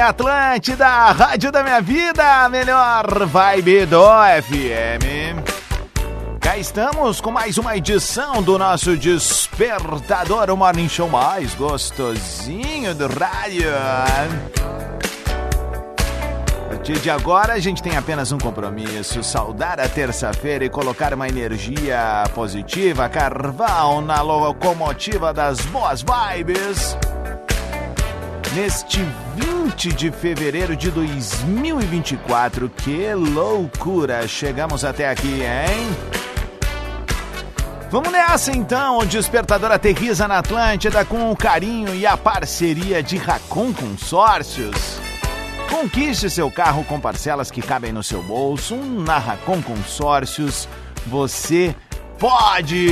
Atlântida, Rádio da Minha Vida, a melhor vibe do FM. Cá estamos com mais uma edição do nosso Despertador, o morning show mais gostosinho do rádio. A partir de agora, a gente tem apenas um compromisso: saudar a terça-feira e colocar uma energia positiva, carvão na locomotiva das boas vibes. Neste 20 de fevereiro de 2024, que loucura! Chegamos até aqui, hein? Vamos nessa então, o Despertador aterriza na Atlântida com o carinho e a parceria de Racon Consórcios. Conquiste seu carro com parcelas que cabem no seu bolso. Na Racon Consórcios, você pode!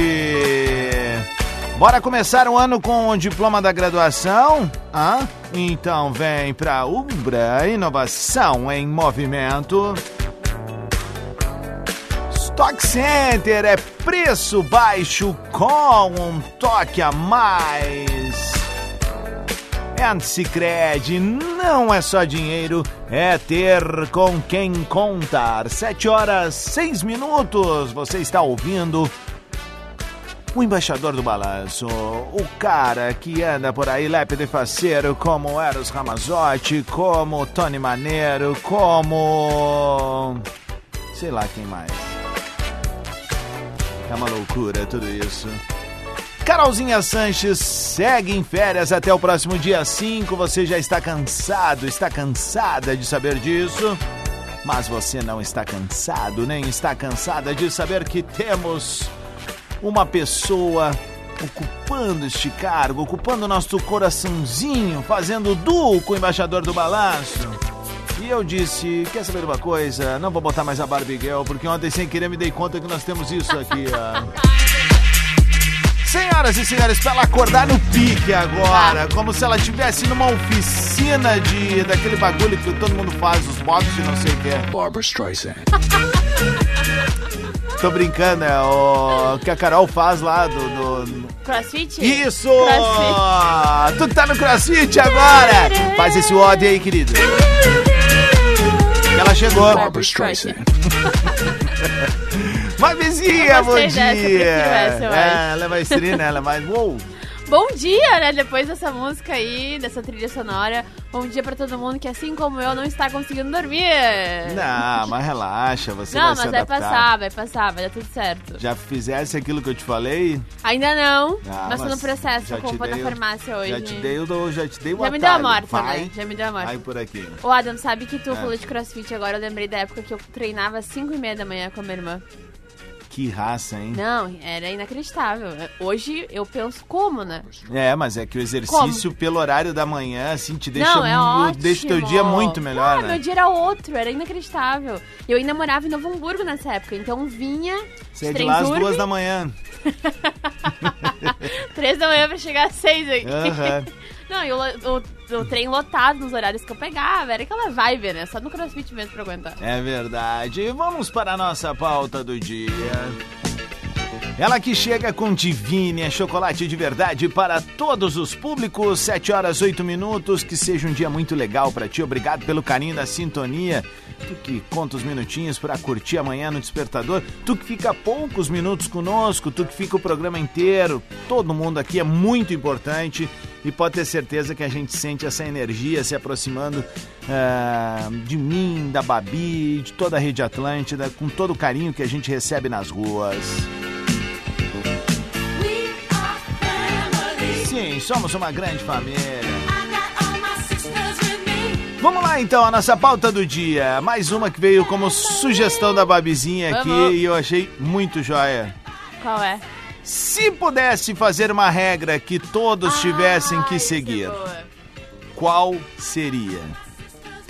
Bora começar o ano com o diploma da graduação? Hã? Então vem pra Umbra, inovação em movimento. Stock Center é preço baixo com um toque a mais. And Cicred não é só dinheiro, é ter com quem contar. Sete horas, seis minutos, você está ouvindo o embaixador do balanço, o cara que anda por aí lépido e faceiro como Eros Ramazotti, como Tony Maneiro, como... sei lá quem mais. É uma loucura tudo isso. Carolzinha Sanches segue em férias até o próximo dia 5. Você já está cansado, está cansada de saber disso. Mas você não está cansado, nem está cansada de saber que temos uma pessoa ocupando este cargo, ocupando o nosso coraçãozinho, fazendo duo com o embaixador do balanço. E eu disse, quer saber uma coisa? Não vou botar mais a Barbie Girl, porque ontem sem querer me dei conta que nós temos isso aqui, ó. Senhoras e senhores, pra ela acordar no pique agora, como se ela estivesse numa oficina de daquele bagulho que todo mundo faz, os boxes e não sei o que. Barbara Streisand. Tô brincando, é o que a Carol faz lá do. do... Crossfit? Isso! Crossfit. Tu tá no crossfit agora! Faz esse ódio aí, querido. Ela chegou. Barbara Streisand. Uma vizinha, Eu bom gostei dessa, eu dia! prefiro essa, eu acho. é, ela é ela é mais. Uou! Bom dia, né? Depois dessa música aí, dessa trilha sonora. Bom dia pra todo mundo que, assim como eu, não está conseguindo dormir. Não, mas relaxa, você Não, vai se mas vai passar, vai passar, vai dar tudo certo. Já fizesse aquilo que eu te falei? Ainda não, Ah, mas tô no processo, eu te compro na o- farmácia hoje. Já te dei o, do- já te dei o Já me deu a morta, vai, né? Já me deu a morta. Vai por aqui. Ô Adam, sabe que tu É. falou de crossfit agora, eu lembrei da época que eu treinava às 5 e meia da manhã com a minha irmã. Que raça, hein? Não, era inacreditável. Hoje eu penso como, né? É, mas é que o exercício pelo horário da manhã, assim, te deixa, não, é ótimo. deixa o teu dia muito melhor, Ah, né? meu dia era outro, era inacreditável. Eu ainda morava em Novo Hamburgo nessa época, então vinha Você é de lá às Urbe, duas da manhã. três da manhã pra chegar às seis aqui. Aham. Não, e o, o, o trem lotado nos horários que eu pegava, era aquela vibe, né? Só no crossfit mesmo pra aguentar. É verdade. Vamos para a nossa pauta do dia. Ela que chega com Divine, é chocolate de verdade para todos os públicos. 7 horas 8 minutos. Que seja um dia muito legal para ti. Obrigado pelo carinho da sintonia. Tu que conta os minutinhos para curtir amanhã no Despertador. Tu que fica poucos minutos conosco. Tu que fica o programa inteiro. Todo mundo aqui é muito importante. E pode ter certeza que a gente sente essa energia se aproximando ah, de mim, da Babi, de toda a Rede Atlântida, com todo o carinho que a gente recebe nas ruas. Sim, somos uma grande família. Vamos lá então a nossa pauta do dia. Mais uma que veio como sugestão da Babizinha aqui Vamos. e eu achei muito joia. Qual é? Se pudesse fazer uma regra que todos tivessem que é seguir, qual seria?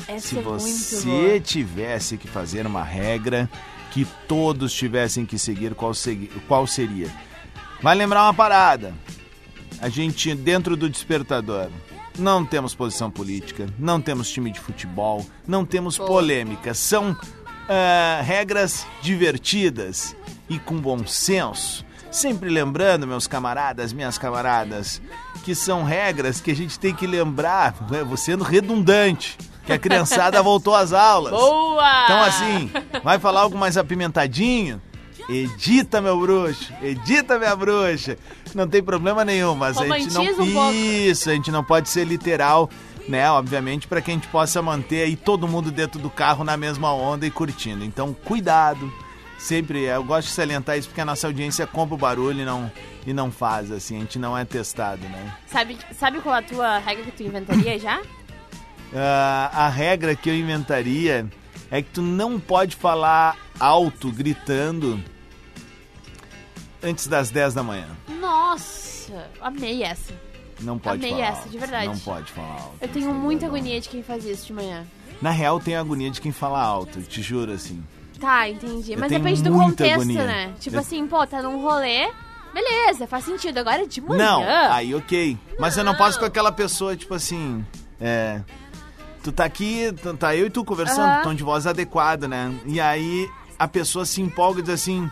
Essa Se é muito você boa. tivesse que fazer uma regra que todos tivessem que seguir, qual, segui- qual seria? Vai lembrar uma parada. A gente, dentro do despertador, não temos posição política, não temos time de futebol, não temos polêmica. São ah, regras divertidas e com bom senso. Sempre lembrando, meus camaradas, minhas camaradas, que são regras que a gente tem que lembrar, né, vou sendo redundante, que a criançada voltou às aulas. Boa! Então, assim, vai falar algo mais apimentadinho? Edita, meu bruxo. Edita, minha bruxa. Não tem problema nenhum, mas a gente não. Romantiza um. Isso, a gente não pode ser literal, né? Obviamente, para que a gente possa manter aí todo mundo dentro do carro na mesma onda e curtindo. Então, cuidado. Sempre, eu gosto de salientar isso porque a nossa audiência compra o barulho e não, e não faz, assim, a gente não é testado, né? Sabe, sabe qual a tua regra que tu inventaria já? Ah, a regra que eu inventaria é que tu não pode falar alto, gritando, antes das 10 da manhã. Nossa, amei essa. Não pode Amei falar essa, alto. de verdade. Não pode falar alto. Eu tenho muita agonia de quem faz isso de manhã. Na real, tem agonia de quem fala alto, te juro, assim. Tá, entendi. Eu Mas tenho depende do contexto, agonia. né? Tipo Eu- assim, pô, tá num rolê, beleza, faz sentido. Agora de manhã. Não, aí ok. Mas eu não Não. posso com aquela pessoa, tipo assim, é... Tu tá aqui, tá eu e tu conversando, tom de voz adequado, né? E aí a pessoa se empolga e diz assim...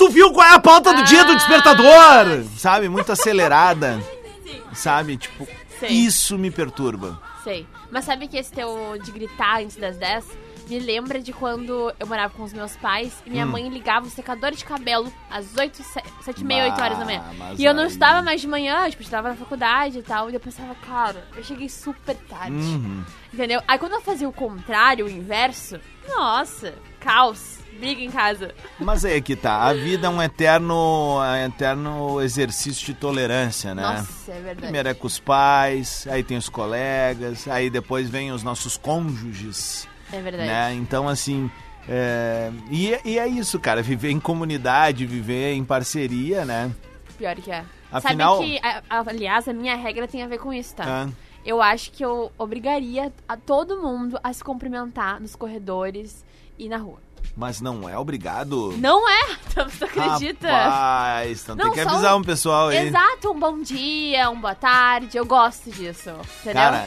Tu viu qual é a pauta do dia do Ah, despertador? Sabe? Muito acelerada. Sabe? Tipo, Sei. isso me perturba. Sei. Mas sabe que esse teu de gritar antes das 10 me lembra de quando eu morava com os meus pais e Hum. minha mãe ligava o secador de cabelo às 8, 7 e meia, 8 horas da manhã. Bah, mas E eu não aí- estava mais de manhã, tipo, eu estava na faculdade e tal. E eu pensava, cara, eu cheguei super tarde. Uhum. Entendeu? Aí quando eu fazia o contrário, o inverso, nossa, caos, briga em casa. Mas aí é que tá. A vida é um eterno, é um eterno exercício de tolerância, né? Nossa, é verdade. Primeiro é com os pais, aí tem os colegas, aí depois vem os nossos cônjuges, É verdade. né? Então, assim, é... E, é- e é isso, cara, viver em comunidade, viver em parceria, né? Pior que é. Afinal- Sabe que, aliás, a minha regra tem a ver com isso, tá? Ah, Eu acho que eu obrigaria a todo mundo a se cumprimentar nos corredores e na rua. Mas não é obrigado. Não é? Você acredita? Rapaz, então Não, tem que avisar um- um pessoal aí. Exato, um bom dia, um boa tarde. Eu gosto disso. Entendeu? Cara,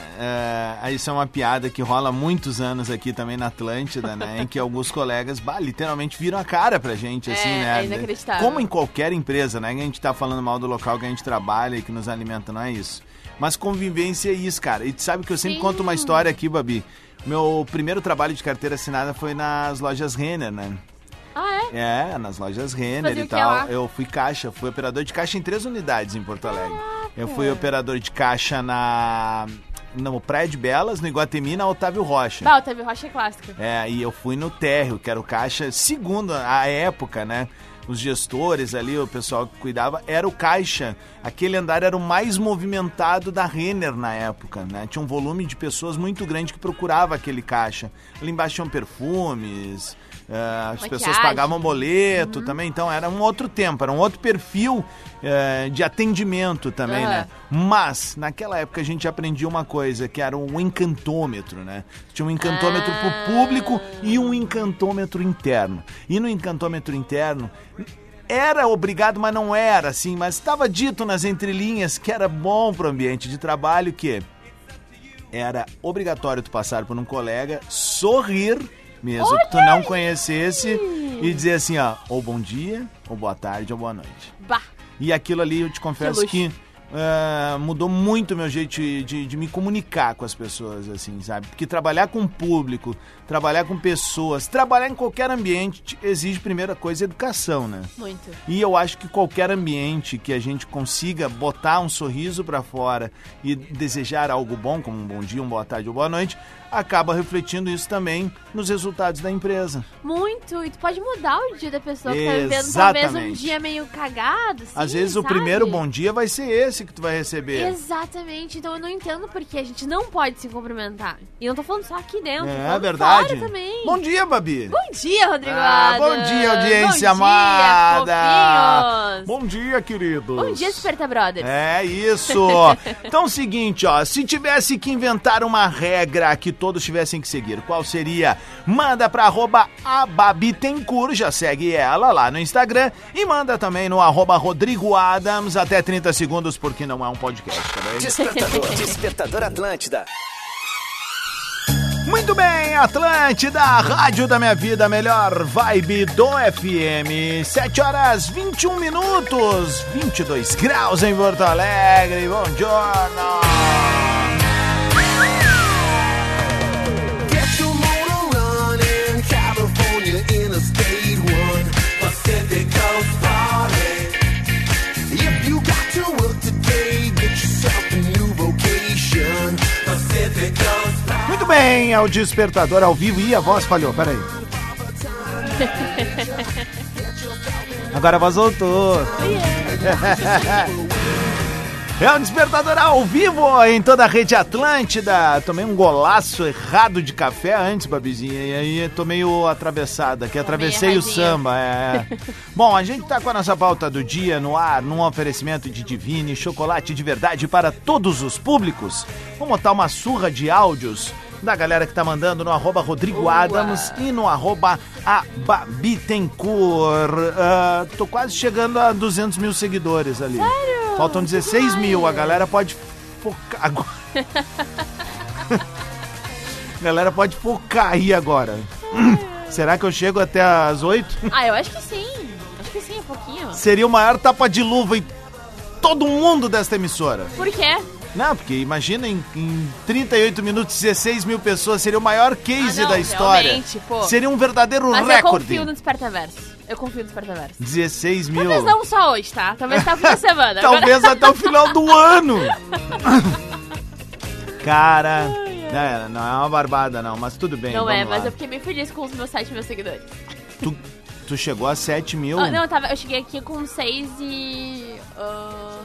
é, isso é uma piada que rola há muitos anos aqui também na Atlântida, né? em que alguns colegas, bah, literalmente viram a cara pra gente, assim, É, né? é inacreditável. Como em qualquer empresa, né? Que a gente tá falando mal do local que a gente trabalha e que nos alimenta, não é isso. Mas convivência é isso, cara. E tu sabe que eu sempre Sim. conto uma história aqui, Babi. Meu primeiro trabalho de carteira assinada foi nas lojas Renner, né? Ah, é? É, nas lojas Renner e tal. lá? Eu fui caixa, fui operador de caixa em três unidades em Porto Alegre. Eu fui Caraca. operador de caixa na no Praia de Belas, no Iguatemi, na Otávio Rocha. Bah, o Teve Rocha é clássico. É, e eu fui no térreo, que era o caixa, segundo a época, né? Os gestores ali, o pessoal que cuidava, era o caixa. Aquele andar era o mais movimentado da Renner na época, né? Tinha um volume de pessoas muito grande que procurava aquele caixa. Ali embaixo tinham perfumes, eh, as pessoas Maquiagem. pagavam boleto também, então era um outro tempo, era um outro perfil eh, de atendimento também, Aham. né? Mas, naquela época a gente aprendia uma coisa, que era um encantômetro, né? Tinha um encantômetro Ah. pro público e um encantômetro interno. E no encantômetro interno, era obrigado, mas não era, assim, mas estava dito nas entrelinhas que era bom pro ambiente de trabalho, que era obrigatório tu passar por um colega, sorrir, mesmo que tu não conhecesse, e dizer assim, ó, ou bom dia, ou boa tarde, ou boa noite. Bah. E aquilo ali, eu te confesso luxo. que, ah, mudou muito o meu jeito de, de, de me comunicar com as pessoas, assim, sabe? Porque trabalhar com o público, trabalhar com pessoas, trabalhar em qualquer ambiente te- exige, primeira coisa, educação, né? Muito. E eu acho que qualquer ambiente que a gente consiga botar um sorriso pra fora e desejar algo bom, como um bom dia, uma boa tarde ou boa noite, acaba refletindo isso também nos resultados da empresa. Muito. E tu pode mudar o dia da pessoa que tá vivendo talvez um dia meio cagado, assim, Às vezes o sabe? primeiro bom dia vai ser esse que tu vai receber. Exatamente, então eu não entendo porque a gente não pode se cumprimentar. E não tô falando só aqui dentro, É verdade. Também. Bom dia, Babi. Bom dia, Rodrigo Ah, bom dia, audiência bom amada. Fofinhos. Bom dia, queridos. Bom dia, Desperta Brothers. É isso. Então, seguinte, ó, se tivesse que inventar uma regra que todos tivessem que seguir, qual seria? Manda pra arroba ababitencourt, já segue ela lá no Instagram e manda também no arroba Rodrigo Adams, até 30 segundos, porque não é um podcast, tá bem? Despertador, Despertador Atlântida. Muito bem, Atlântida, Rádio da Minha Vida, melhor vibe do FM. 7 horas 21 minutos, 22 graus em Porto Alegre. Bom giorno. Get your motor running, California Interstate 1, bem, é o despertador ao vivo e a voz falhou, peraí. Agora a voz voltou. É o despertador ao vivo em toda a rede Atlântida. Tomei um golaço errado de café antes, Babizinha, e aí tô meio atravessada, que atravessei o samba. É. Bom, a gente tá com a nossa pauta do dia no ar, num oferecimento de Divine, chocolate de verdade para todos os públicos. Vamos botar uma surra de áudios da galera que tá mandando no arroba Rodrigo Adams e no arroba Ababitencourt. Ah, tô quase chegando a 200 mil seguidores ali. Sério? Faltam 16 mil, a galera pode focar agora. a galera pode focar aí agora. Será que eu chego até as 8? Ah, eu acho que sim. Acho que sim, um pouquinho. Seria o maior tapa de luva em todo mundo desta emissora. Por quê? Não, porque imagina em, em 38 minutos, 16 mil pessoas, seria o maior case Ah, não, da história. pô. Seria um verdadeiro Mas eu recorde. confio no Despertaverso. Eu confio no Despertaverso. 16 mil. Talvez não só hoje, tá? Talvez até o fim da semana. Talvez até o final do ano. Cara, é, não é uma barbada não, mas tudo bem. Não é, vamos mas lá. eu fiquei bem feliz com os meus 7 mil seguidores. tu, tu chegou a 7 mil. Ah, não, eu, tava, eu cheguei aqui com 6 e. ah,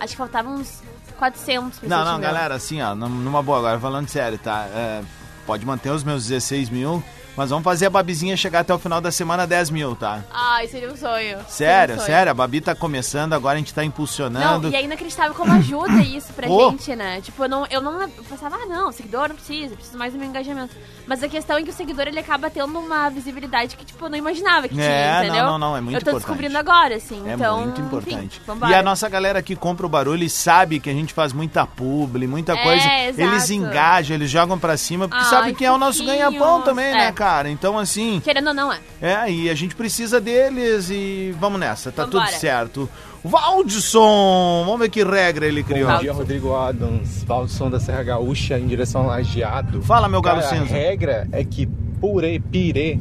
acho que faltavam uns 400 pra Não, 7 não, galera, assim, ó, num- numa boa, agora falando sério, tá? É, pode manter os meus 16 mil, mas vamos fazer a Babizinha chegar até o final da semana a 10 mil, tá? Ai, seria um sonho. Sério, um sonho. sério, a Babi tá começando, agora a gente tá Não, impulsionando. e é inacreditável como ajuda isso pra Pô. gente, né? Tipo, eu não, eu não eu pensava, ah, não, seguidor não precisa, precisa mais do meu engajamento. Mas a questão é que o seguidor ele acaba tendo uma visibilidade que, tipo, eu não imaginava que É, tinha, não, entendeu? não, não, é muito Eu tô importante. descobrindo agora, assim. É então, muito importante. Enfim, e a nossa galera que compra o barulho e sabe que a gente faz muita publi, muita É, coisa. exato. Eles engajam, eles jogam pra cima, porque Ai, sabe que é o nosso ganha-pão também, né, É. cara? Então, assim, Querendo ou não, é. é, e a gente precisa deles e vamos nessa, tá Vambora. tudo certo. Valdson, vamos ver que regra ele criou. Bom dia, Rodrigo Adams, Valdson da Serra Gaúcha em direção ao Lajeado. Fala, meu galo Cara, cinza. A regra é que purê, pirê,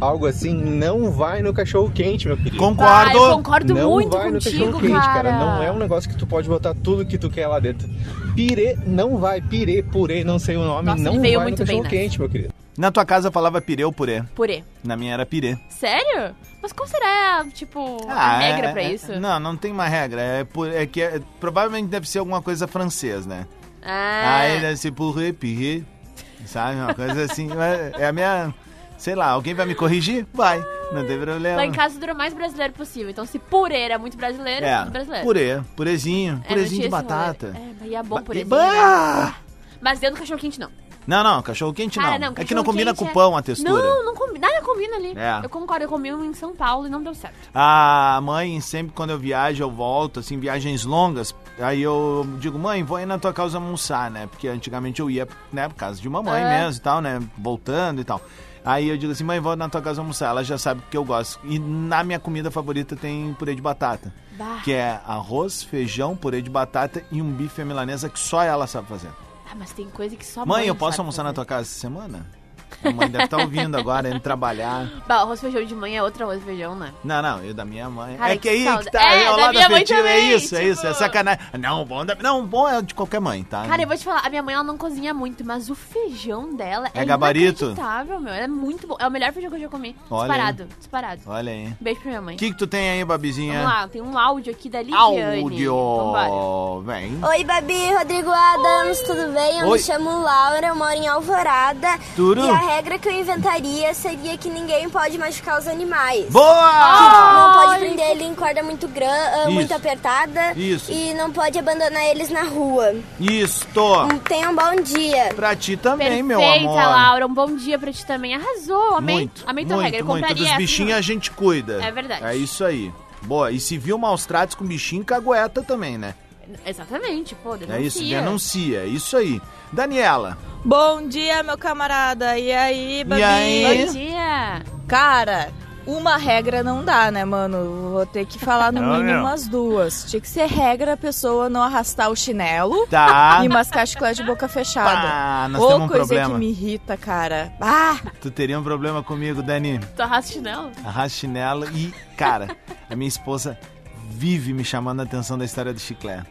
algo assim, não vai no cachorro quente, meu querido. Ah, Concordo. eu concordo não muito vai no contigo, cachorro quente, cara. cara. Não é um negócio que tu pode botar tudo que tu quer lá dentro. Pirê não vai, pirê, purê, não sei o nome, Nossa, não vai muito no bem cachorro quente, meu querido. Na tua casa falava pirê ou purê? Purê. Na minha era pirê. Sério? Mas qual será, tipo, a regra é- pra é- isso? Não, não tem uma regra. É, é que é- provavelmente deve ser alguma coisa francês, né? Ah, Aí deve ser purê, pirê, sabe? Uma coisa assim. É a minha. Sei lá, alguém vai me corrigir? Vai, não tem problema. lá em casa dura o mais brasileiro possível. Então, se purê era muito brasileiro, é, É, brasileiro. purê, purezinho, É, purezinho de tinha esse batata. rolê. É, mas é bom purezinho. Né? Mas dentro do cachorro quente, não. Não, não, cachorro quente Cara, não. não, é que não combina com cachorro-quente pão a é- textura. Não, não combina. Nada combina ali. É. Eu concordo, eu comi um em São Paulo e não deu certo. A mãe, sempre quando eu viajo, eu volto, assim, viagens longas, aí eu digo, mãe, vou aí na tua casa almoçar, né? Porque antigamente eu ia, né, por casa de mamãe É. mesmo e tal, né? Voltando e tal. Aí eu digo assim, mãe, vou na tua casa almoçar. Ela já sabe que eu gosto. E na minha comida favorita tem purê de batata. Bah. Que é arroz, feijão, purê de batata e um bife à milanesa que só ela sabe fazer. Ah, mas tem coisa que só Mãe, mãe eu posso almoçar na fazer. tua casa essa semana? A mãe deve estar ouvindo agora, indo trabalhar. Bah, arroz e feijão de manhã é outro arroz e feijão, né? Não, não, eu da minha mãe. Cara, é que que aí saudade. que tá, É, é, ao da lado minha mãe é também, isso, é isso, é tipo- sacanagem. Não, bom, da- não, bom é de qualquer mãe, tá? Cara, eu vou te falar, a minha mãe ela não cozinha muito, mas o feijão dela É é, gabarito? inacreditável, meu. É muito bom. É o melhor feijão que eu já comi. Olha disparado, disparado. Olha aí. Beijo pra minha mãe. O que que tu tem aí, Babizinha? Vamos lá, tem um áudio aqui da Lidiane. Vambora. Áudio. Vem. Oi, Babi, Rodrigo Adams, tudo bem? Eu Oi. me chamo Laura, eu moro em Alvorada. Tudo? E a regra que eu inventaria seria que ninguém pode machucar os animais. Boa! Não pode prender ele em corda muito, gran... ah, muito apertada. Isso. E não pode abandonar eles na rua. Isto. Tenha um bom dia. Pra ti também, meu Perfeita, amor. Laura. Um bom dia pra ti também. Arrasou, amei. Muito, amei tua muito, regra. Eu muito. compraria Dos bichinhos a gente cuida. É verdade. É isso aí. Boa, e se viu maus tratos com bichinho, cagueta também, né? Exatamente, pô, denuncia. É isso, denuncia, é isso aí. Daniela, Bom dia, meu camarada. E aí, Babi? E aí? Bom dia. Cara, uma regra não dá, né, mano? Vou ter que falar no Não, mínimo não. umas duas. Tinha que ser regra a pessoa não arrastar o chinelo tá? e mascar chiclete de boca fechada. Pá, nós Ou temos um coisa problema. que me irrita, cara. Ah! Tu teria um problema comigo, Dani. Tu arrasta chinelo? Arrasta chinelo e, cara, a minha esposa vive me chamando a atenção da história do chiclete.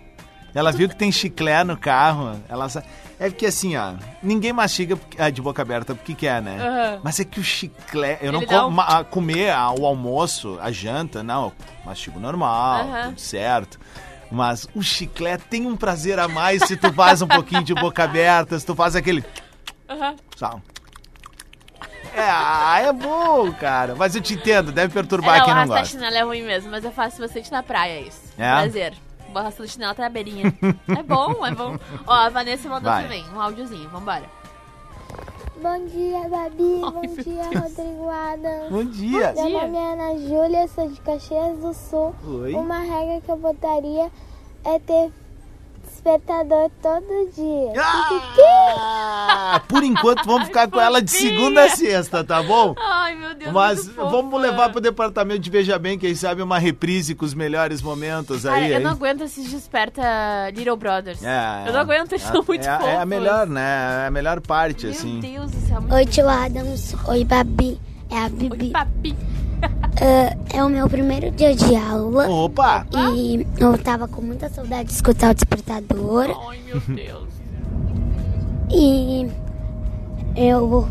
Ela viu que tem chiclete no carro, ela. É porque assim, ó, ninguém mastiga ah, de boca aberta porque quer, né? Aham. Mas é que o chiclete, eu não Ele dá como um- ma- ah, comer ah, o almoço, a janta, não, mastigo normal, Aham. tudo certo. Mas o chiclete tem um prazer a mais se tu faz um pouquinho de boca aberta, se tu faz aquele Aham. Sal. É, é bom, cara. Mas eu te entendo, deve perturbar não, quem não gosta. chinelo é ruim mesmo, mas eu faço bastante na praia isso. É? Prazer. Vou arrastando chinelo até a beirinha. é bom, é bom. Ó, a Vanessa mandou Vai. também um áudiozinho, vambora. Bom dia, Babi. Bom dia, Rodrigo Adams. Bom dia. Meu nome é Ana Júlia, sou de Caxias do Sul. Oi. Uma regra que eu botaria é ter despertador todo dia. Ah, por enquanto vamos ficar com ela de segunda a sexta, tá bom? Ai, meu Deus, Mas vamos levar pro departamento de Veja Bem, quem sabe uma reprise com os melhores momentos Cara, aí, eu não aguento esses desperta Little Brothers. É, eu não aguento, eles é, são muito é, fofos. é a melhor, né? É a melhor parte, Meu assim. Deus do céu. Oi, tio Adams. Oi, Babi. É a Oi, Bibi. Ah, é o meu primeiro dia de aula. Opa! E eu tava com muita saudade de escutar o despertador. Ai, meu Deus. E eu.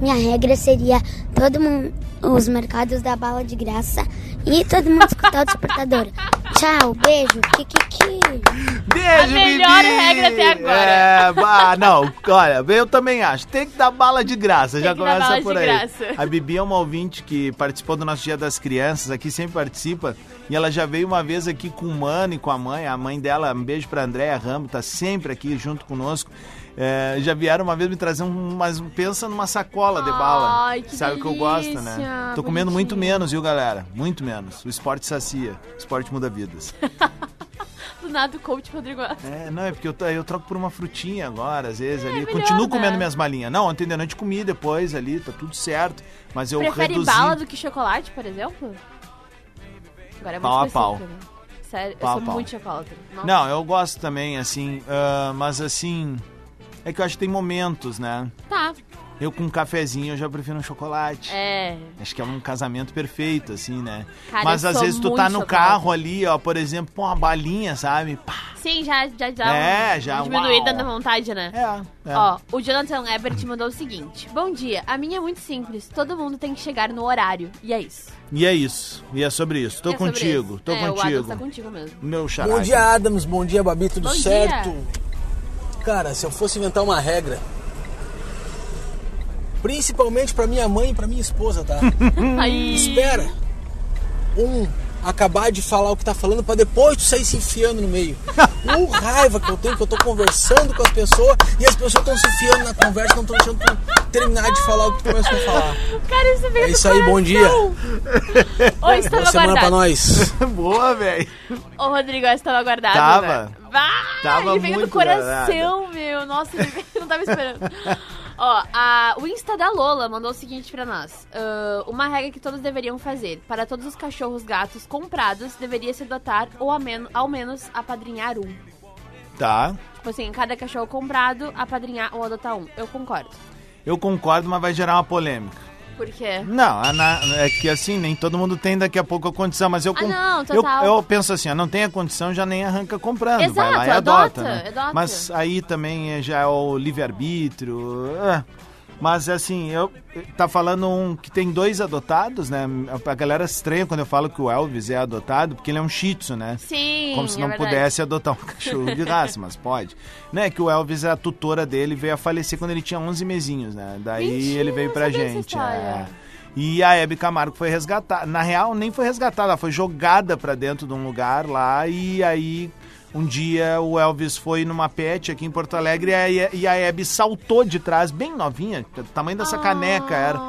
Minha regra seria todo mundo. Os mercados da bala de graça. E todo mundo escutar o despertador. Tchau, beijo. Kikiki. Beijo, A melhor Bibi! regra até agora. É, bah, não, olha, eu também acho. Tem que dar bala de graça, já que dar começa bala por de aí. graça. A Bibi é uma ouvinte que participou do nosso Dia das Crianças, aqui sempre participa. E ela já veio uma vez aqui com o mano e com a mãe. A mãe dela, um beijo pra Andréia Ramo, tá sempre aqui junto conosco. É, já vieram uma vez me trazer um, mas pensa numa sacola de bala. Ai, que Sabe o que eu gosto, né? Tô comendo muito menos, viu, galera? Muito menos. O esporte sacia. O esporte muda vidas. Do nada o coach Rodrigo. É, não, é porque eu, eu troco por uma frutinha agora, às vezes ali. É melhor, Continuo né? comendo minhas malinhas. Não, ontem de noite comi depois ali, tá tudo certo. Mas eu Prefere reduzi. bala do que chocolate, por exemplo? Agora é muito Pau a pau. né? Sério, Pau eu sou pau. muito chocolate. Não, eu gosto também, assim, ah, mas assim. É que eu acho que tem momentos, né? Tá. Eu com um cafezinho eu já prefiro um chocolate. É. Acho que é um casamento perfeito, assim, né? Cara, mas eu às sou vezes tu tá no chocolate. carro ali, ó, por exemplo, pô, uma balinha, sabe? Pá, Sim, já, já dá É, uma já, diminuída uau. na vontade, né? é, é. Ó, o Jonathan Ebert mandou o seguinte: Bom dia, a minha é muito simples. Todo mundo tem que chegar no horário. E é isso. E é isso. E é sobre isso. Tô É contigo, isso. tô é, O Adams contigo. tá contigo mesmo. Meu xará. Bom dia, Adams. Bom dia, Babi. Tudo Bom certo? dia. Cara, se eu fosse inventar uma regra, principalmente pra minha mãe e pra minha esposa, tá? Aí. Espera um acabar de falar o que tá falando pra depois tu sair se enfiando no meio. O raiva que eu tenho que eu tô conversando com as pessoas e as pessoas estão se enfiando na conversa, não estão deixando tu terminar de falar o que tu começou a falar. Cara, isso veio É isso aí, bom dia. Oi, estava Boa semana pra guardado. nós. Boa, velho. Ô, Rodrigo, essa tava guardado. Tava. Né? Bah, Tava ele veio muito do coração, meu. Nossa, ele veio, não tava esperando. Ó, a, o Insta da Lola mandou o seguinte pra nós. Ah, uma regra que todos deveriam fazer. Para todos os cachorros gatos comprados, deveria se adotar ou ao menos, ao menos apadrinhar um. Tá. Tipo assim, cada cachorro comprado, apadrinhar ou adotar um. Eu concordo. Eu concordo, mas vai gerar uma polêmica. Por quê? Não, é que assim, nem todo mundo tem daqui a pouco a condição, mas eu, Ah, não, eu, total. eu penso assim, ó, não tem a condição, já nem arranca comprando, vai Exato, lá e adota, adota, né? adota. Mas aí também é- já é o livre-arbítrio, é. Mas assim, eu tá falando um que tem dois adotados, né? A galera estranha quando eu falo que o Elvis é adotado, porque ele é um shih tzu, né? Sim, Como se é não verdade. pudesse adotar um cachorro de raça, mas pode. Né, que o Elvis, a tutora dele, veio a falecer quando ele tinha 11 mesinhos, né? Daí Mentira, ele veio pra gente. é. E a Hebe Camargo foi resgatada. Na real, nem foi resgatada, ela foi jogada pra dentro de um lugar lá e aí... Um dia o Elvis foi numa pet aqui em Porto Alegre e a, e Hebe saltou de trás, bem novinha, do tamanho dessa caneca era.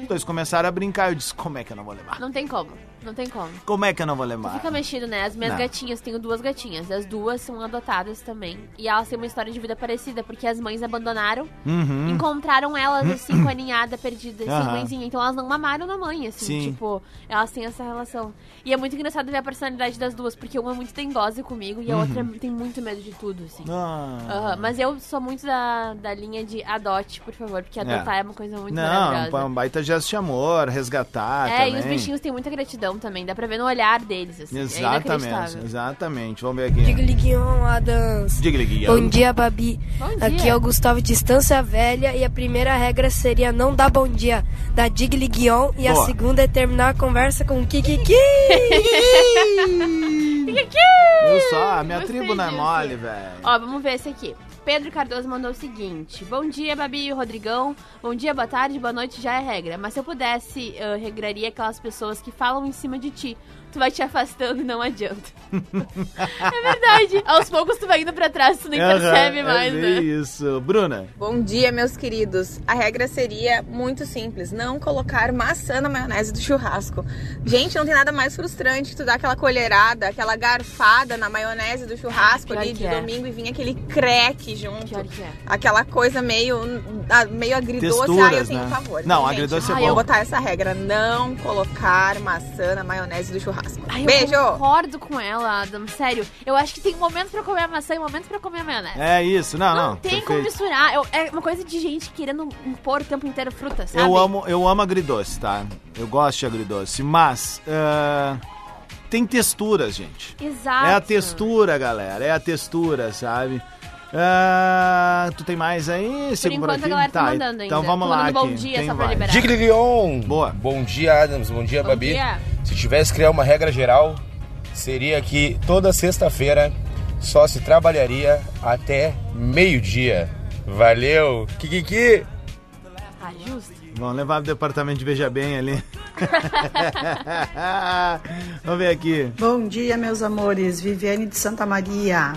Os dois começaram a brincar. Eu disse: Como é que eu não vou levar? Não tem como, não tem como. Como é que eu não vou levar? Fica mexido, né? As minhas Não. gatinhas, tenho duas gatinhas. As duas são adotadas também. E elas têm uma história de vida parecida, porque as mães abandonaram, Uhum. encontraram elas, assim, com a ninhada perdida, assim, Aham. mãezinha. Então elas não mamaram na mãe, assim, Sim. tipo, elas têm essa relação. E é muito engraçado ver a personalidade das duas, porque uma é muito dengosa comigo e a Uhum. outra tem muito medo de tudo, assim. Ah. Mas eu sou muito da, da linha de adote, por favor, porque adotar é, uma coisa muito não, maravilhosa. um baita gesto de amor, resgatar É, também. e os bichinhos têm muita gratidão também, dá pra ver no olhar deles, assim. É Exatamente, inacreditável. exatamente. Vamos ver aqui. Digliguion Adams. Digliguion. Bom dia, Babi. Bom Aqui dia. é o Gustavo de Estância Velha e a primeira regra seria não dar bom dia da Digliguion e a Boa. segunda é terminar a conversa com Kikiki. Viu só? A minha Gostei tribo não é disso. mole, velho. Ó, vamos ver esse aqui. Pedro Cardoso mandou o seguinte: Bom dia, Babi e Rodrigão. Bom dia, boa tarde, boa noite já é regra. Mas se eu pudesse, eu regraria aquelas pessoas que falam em cima de ti. Tu vai te afastando e não adianta. é verdade. Aos poucos tu vai indo pra trás, tu nem Aham, percebe é mais, bem né? Isso. Bruna. Bom dia, meus queridos. A regra seria muito simples: não colocar maçã na maionese do churrasco. Gente, não tem nada mais frustrante que tu dar aquela colherada, aquela garfada na maionese do churrasco ali de é. domingo e vir aquele creque junto. É. Aquela coisa meio, ah, meio agridoce. Texturas, Ai, eu tenho né? favor. Não, Gente, agridoce é bom. Eu vou botar essa regra: não colocar maçã na maionese do churrasco. Ai, eu Beijo! concordo com ela, Adam. Sério, eu acho que tem momentos pra comer a maçã e momentos pra comer a maionese. É isso. Não, não. Não tem como perfeito. misturar. Eu- é uma coisa de gente querendo impor o tempo inteiro fruta, sabe? Eu amo, eu amo agridoce, tá? Eu gosto de agridoce, mas ah, tem texturas, gente. Exato. É a textura, galera. É a textura, sabe? Ah, tu tem mais aí? Sigo enquanto aqui? a galera tá mandando Então ainda. vamos lá mandando bom aqui. dia Quem só pra liberar. Diga Leon. Boa. Bom dia, Adams. Bom dia, Bom Babi. dia. Se tivesse que criar uma regra geral, seria que toda sexta-feira só se trabalharia até meio-dia. Valeu! Kikiki! Ah, justo. Vamos levar pro departamento de Veja Bem ali. Vamos ver aqui. Bom dia, meus amores. Viviane de Santa Maria.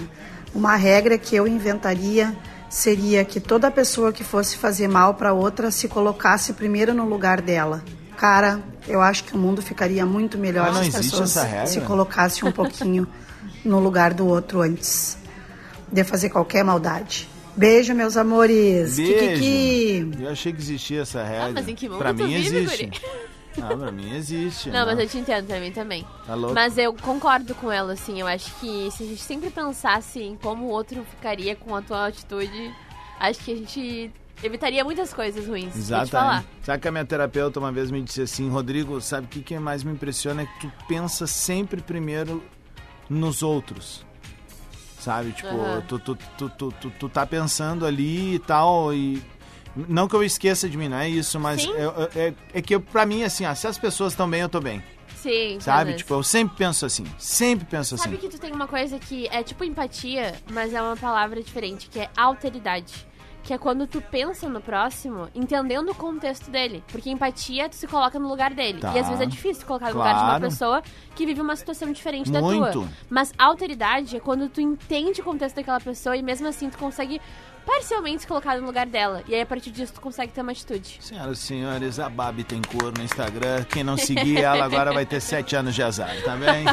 Uma regra que eu inventaria seria que toda pessoa que fosse fazer mal para outra se colocasse primeiro no lugar dela. Cara, eu acho que o mundo ficaria muito melhor Ah, se as pessoas se colocassem um pouquinho no lugar do outro antes de fazer qualquer maldade. Beijo, meus amores. Kikiki. Beijo. Eu achei que existia essa regra. Ah, mas em que mundo pra tu mim vive, existe. Ah, pra mim existe. Não, mas eu te entendo também, também. Tá louco? Mas eu concordo com ela, assim. Eu acho que se a gente sempre pensasse em como o outro ficaria com a tua atitude, acho que a gente evitaria muitas coisas ruins. Exatamente. Sabe que a minha terapeuta uma vez me disse assim, Rodrigo, sabe o que, que mais me impressiona é que tu pensa sempre primeiro nos outros. Sabe? Tipo, tu, tu, tu, tu, tu tá pensando ali e tal, e. Não que eu esqueça de mim, não é isso, mas Sim. eu- eu- é, é que eu, pra mim, assim, ó, se as pessoas estão bem, eu tô bem. Sim, Sabe? Tipo, eu sempre penso assim. Sempre penso Sabe assim. que tu tem uma coisa que é tipo empatia, mas é uma palavra diferente, que é alteridade. Que é quando tu pensa no próximo, entendendo o contexto dele. Porque empatia, tu se coloca no lugar dele. Tá. E às vezes é difícil colocar no lugar de uma Claro. pessoa que vive uma situação diferente da Muito. tua. Mas alteridade é quando tu entende o contexto daquela pessoa e mesmo assim tu consegue parcialmente se colocar no lugar dela. E aí a partir disso tu consegue ter uma atitude. Senhoras e senhores, a Babi tem cor no Instagram. Quem não seguir ela agora vai ter sete anos de azar, tá bem?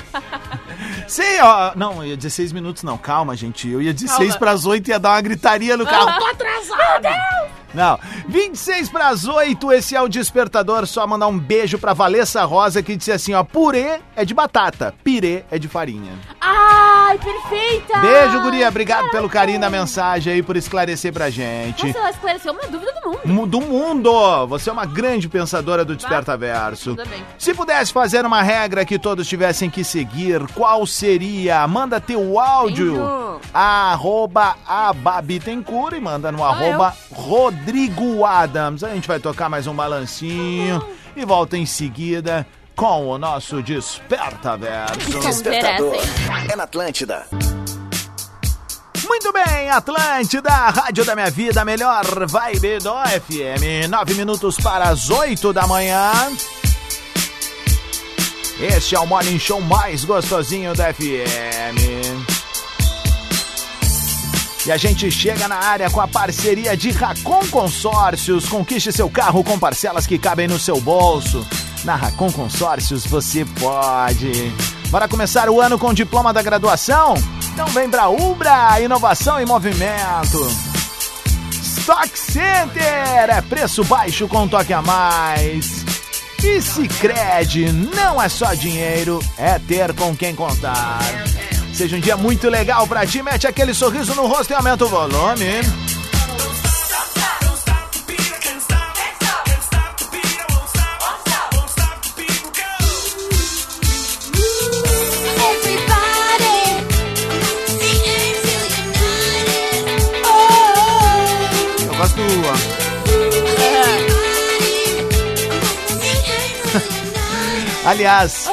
Sim, ó. Não, eu ia 16 minutos, não. Calma, gente. Eu ia 16 Calma. pras 8 e ia dar uma gritaria no carro. Ah. Tô atrasada! Não. 26 para as 8, esse é o despertador. Só mandar um beijo pra Valessa Rosa que disse assim: ó, purê é de batata, pirê é de farinha. Ai, perfeita! Beijo, guria. Obrigado pelo carinho da mensagem aí, por esclarecer pra gente. Nossa, ela esclareceu uma dúvida do mundo. Mu- Do mundo! Você é uma grande pensadora do Desperta Verso. Tudo bem. Se pudesse fazer uma regra que todos tivessem que seguir, qual seria? Manda teu áudio. Arroba Ababitencourt e manda no arroba Rodrigo Adams. A gente vai tocar mais um balancinho e volta em seguida com o nosso Desperta Verso. Despertador. É na Atlântida. Muito bem, Atlântida, Rádio da Minha Vida, melhor vibe do FM. Nove minutos para as oito da manhã. Este é o Morning Show mais gostosinho da FM. E a gente chega na área com a parceria de Racon Consórcios. Conquiste seu carro com parcelas que cabem no seu bolso. Na Racon Consórcios você pode. Bora começar o ano com diploma da graduação? Então vem pra Ubra, inovação em movimento. Stock Center é preço baixo com toque a mais. E Sicredi não é só dinheiro, é ter com quem contar. Seja um dia muito legal pra ti, mete aquele sorriso no rosto e aumenta o volume. Eu gosto do. Aliás,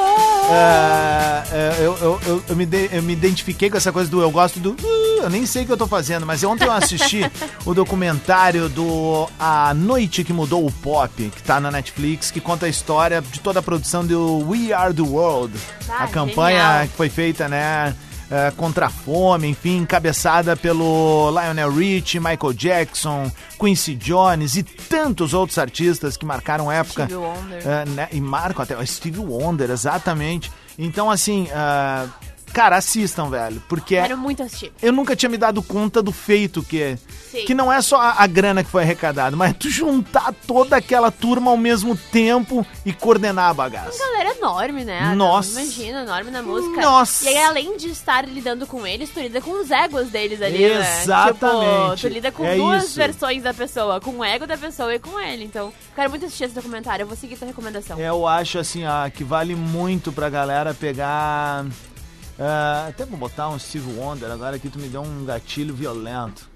é, é, eu, eu, eu, eu me de- eu me identifiquei com essa coisa do eu gosto do. uh, eu nem sei o que eu tô fazendo, mas ontem eu assisti o documentário do A Noite que Mudou o Pop, que tá na Netflix, que conta a história de toda a produção do We Are the World. Ah, a campanha genial. que foi feita, né? É, contra a fome, enfim, encabeçada pelo Lionel Richie, Michael Jackson, Quincy Jones e tantos outros artistas que marcaram época. Stevie Wonder. É, né, e marcam até o Steve Wonder, exatamente. Então, assim, ah, cara, assistam, velho, porque é- Quero muito assistir. eu nunca tinha me dado conta do feito que é. Sim. Que não é só a, a grana que foi arrecadada, mas tu juntar toda aquela turma ao mesmo tempo e coordenar a bagaça. Uma galera enorme, né? Adam? Nossa. Imagina, enorme na música. Nossa. E aí, além de estar lidando com eles, tu lida com os egos deles ali, né? Exatamente. Tipo, tu lida com É duas isso. versões da pessoa, com o ego da pessoa e com ele. Então, quero muito assistir esse documentário. Eu vou seguir tua recomendação. Eu acho assim, ó, que vale muito pra galera pegar. Ah, até vou botar um Steve Wonder agora que tu me deu um gatilho violento.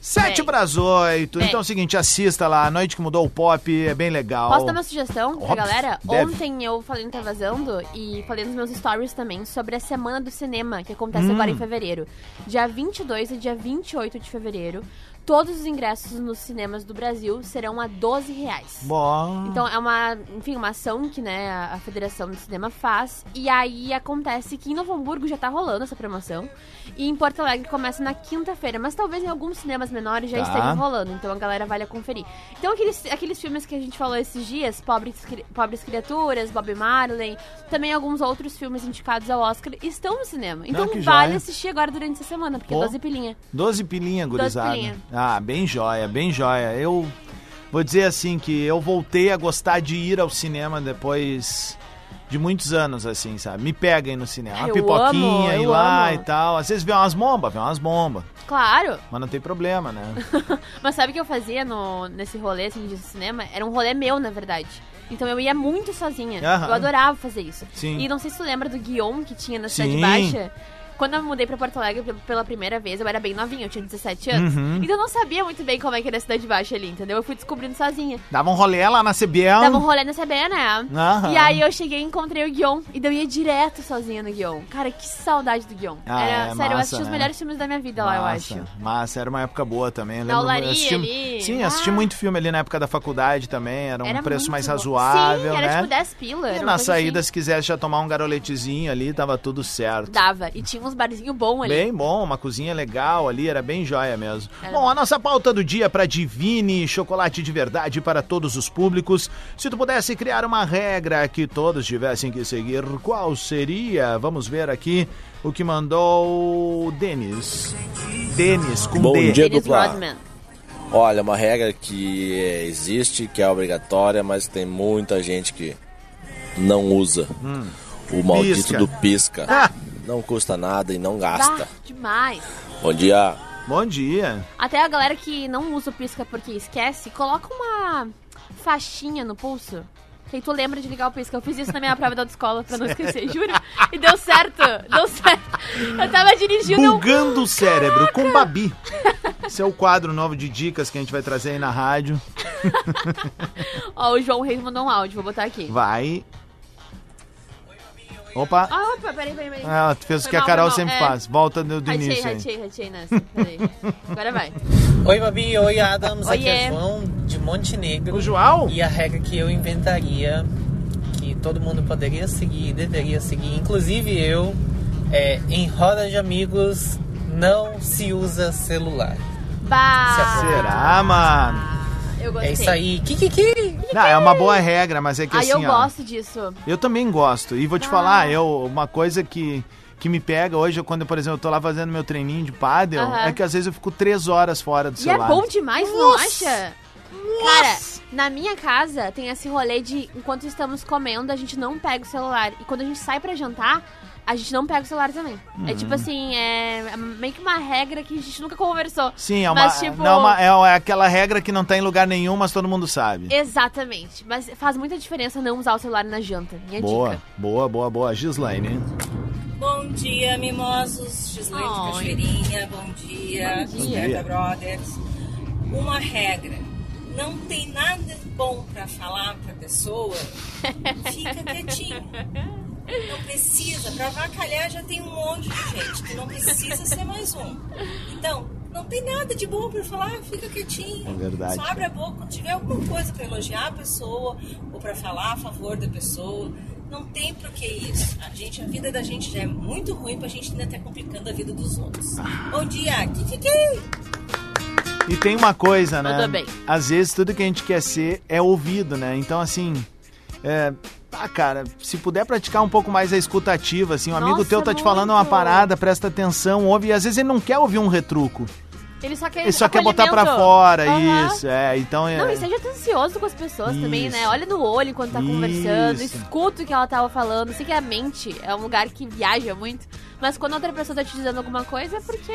Sete pras oito. Bem. Então é o seguinte, assista lá. A Noite que Mudou o Pop é bem legal. Posso dar uma sugestão pra Óbvio, galera? deve. Ontem eu falei no Tá Vazando e falei nos meus stories também sobre a Semana do Cinema, que acontece Hum. agora em fevereiro. Dia 22 e dia 28 de fevereiro, todos os ingressos nos cinemas do Brasil serão a 12 reais. Bom. Então é uma, enfim, uma ação que né, a Federação do Cinema faz. E aí acontece que em Novo Hamburgo já tá rolando essa promoção. E em Porto Alegre começa na quinta-feira. Mas talvez em alguns cinemas menores já Tá. esteja rolando. Então a galera vale a conferir. Então aqueles, aqueles filmes que a gente falou esses dias, Pobres, Pobres Criaturas, Bob Marley, também alguns outros filmes indicados ao Oscar estão no cinema. Então Ah, que vale assistir agora durante essa semana, porque Pô. é 12 pilinha. 12 pilinha, gurizada. pilinha. Ah, bem joia, bem joia. Eu vou dizer assim que eu voltei a gostar de ir ao cinema depois de muitos anos, assim, sabe? Me peguem no cinema. Uma Eu pipoquinha, amo, ir lá amo. e tal. Às vezes vê umas bombas, vê umas bombas. Claro! Mas não tem problema, né? Mas sabe o que eu fazia no, nesse rolê assim, de cinema? Era um rolê meu, na verdade. Então eu ia muito sozinha. Aham. Eu adorava fazer isso. Sim. E não sei se tu lembra do Guion que tinha na Cidade Sim. Baixa. Quando eu mudei pra Porto Alegre pe- pela primeira vez, eu era bem novinha, eu tinha 17 anos. Uhum. Então eu não sabia muito bem como é que era a Cidade Baixa ali, entendeu? Eu fui descobrindo sozinha. Dava um rolê lá na CBL. Dava um rolê na CB, né? Aham. E aí eu cheguei e encontrei o Guion. E daí eu ia direto sozinha no Guion. Cara, que saudade do Guion. Ah, era, é sério, eu massa, assisti os né? melhores filmes da minha vida lá, eu Massa, acho. Massa, era uma época boa também. Eu lembro, olaria eu assisti, ali. Sim, Ah. assisti muito filme ali na época da faculdade também. Era um Era preço mais bom. razoável, Sim, era né? tipo 10 pila. E na saída, assim. se quisesse já tomar um garoletezinho ali, tava tudo certo. Dava. E tinha uns barzinhos bons ali. Bem bom, uma cozinha legal ali, era bem joia mesmo. Era Bom, a nossa pauta do dia para Divine, chocolate de verdade para todos os públicos. Se tu pudesse criar uma regra que todos tivessem que seguir, qual seria? Vamos ver aqui o que mandou o Denis. Denis, com Bom D. dia, Dennis dupla. Rodman. Olha, uma regra que é- existe, que é obrigatória, mas tem muita gente que não usa. Hum. O maldito Pisca. do pisca. Não custa nada e não Bah, gasta. demais. Bom dia. Bom dia. Até a galera que não usa o pisca porque esquece, coloca uma faixinha no pulso. Que aí tu lembra de ligar o pisca. Eu fiz isso na minha prova da autoescola pra não esquecer, juro. E deu certo, deu certo. Eu tava dirigindo. eu- Bugando o cérebro com Babi. Esse é o quadro novo de dicas que a gente vai trazer aí na rádio. Ó, o João Reis mandou um áudio, vou botar aqui. Vai. Opa. Ah, opa, peraí, peraí, peraí. Ah, tu fez o que a mal, Carol foi mal, sempre é. faz. Volta do, do Ratei, início ratei, ratei nessa. Peraí. Agora vai. Oi, Babi. Oi, Adams. Aqui Oiê. é João de Montenegro. O João? E a regra que eu inventaria, que todo mundo poderia seguir, deveria seguir, inclusive eu, é em roda de amigos não se usa celular. Bah. Será, mano? Eu gostei. É isso aí. Kikiki. Não, é uma boa regra, mas é que Ai, assim, eu ó. gosto disso. Eu também gosto. E vou te Ah. falar, eu, uma coisa que, que me pega hoje, quando, por exemplo, eu tô lá fazendo meu treininho de pádel, é que às vezes eu fico três horas fora do E é celular. bom demais, não acha? Cara, na minha casa tem esse rolê de enquanto estamos comendo, a gente não pega o celular. E quando a gente sai pra jantar, a gente não pega o celular também. É Uhum. tipo assim, é meio que uma regra que a gente nunca conversou. Sim, é uma, Mas, tipo, não, uma- é, é aquela regra que não tá em lugar nenhum, mas todo mundo sabe. Exatamente. Mas faz muita diferença não usar o celular na janta. Minha boa, dica. boa, boa, boa. Gislaine. Bom dia, mimosos. Gislaine de Oi. Cachoeirinha. Bom dia, Bom dia. Desperta Brothers. Uma regra. Não tem nada bom pra falar pra pessoa, fica quietinho. Não precisa, pra avacalhar já tem um monte de gente, que não precisa ser mais um. Então, não tem nada de bom pra falar, fica quietinho. É verdade. Só abre a boca quando tiver alguma coisa pra elogiar a pessoa ou pra falar a favor da pessoa. Não tem por que isso. A gente, a vida da gente já é muito ruim pra gente ainda estar complicando a vida dos outros. Bom dia, Kikiki! E tem uma coisa, né? Tudo bem. Às vezes tudo que a gente quer ser é ouvido, né? Então, assim. É, ah, cara, se puder praticar um pouco mais a escutativa, assim, um amigo Nossa, teu tá te falando uma parada, presta atenção, ouve, e às vezes ele não quer ouvir um retruco. Ele só quer Ele só quer botar pra fora, Aham. isso, é, então é... Não, e seja atencioso com as pessoas também, Isso. né? Olha no olho enquanto tá conversando, Isso. escuta o que ela tava falando. Sei que a mente é um lugar que viaja muito, mas quando outra pessoa tá te dizendo alguma coisa é porque,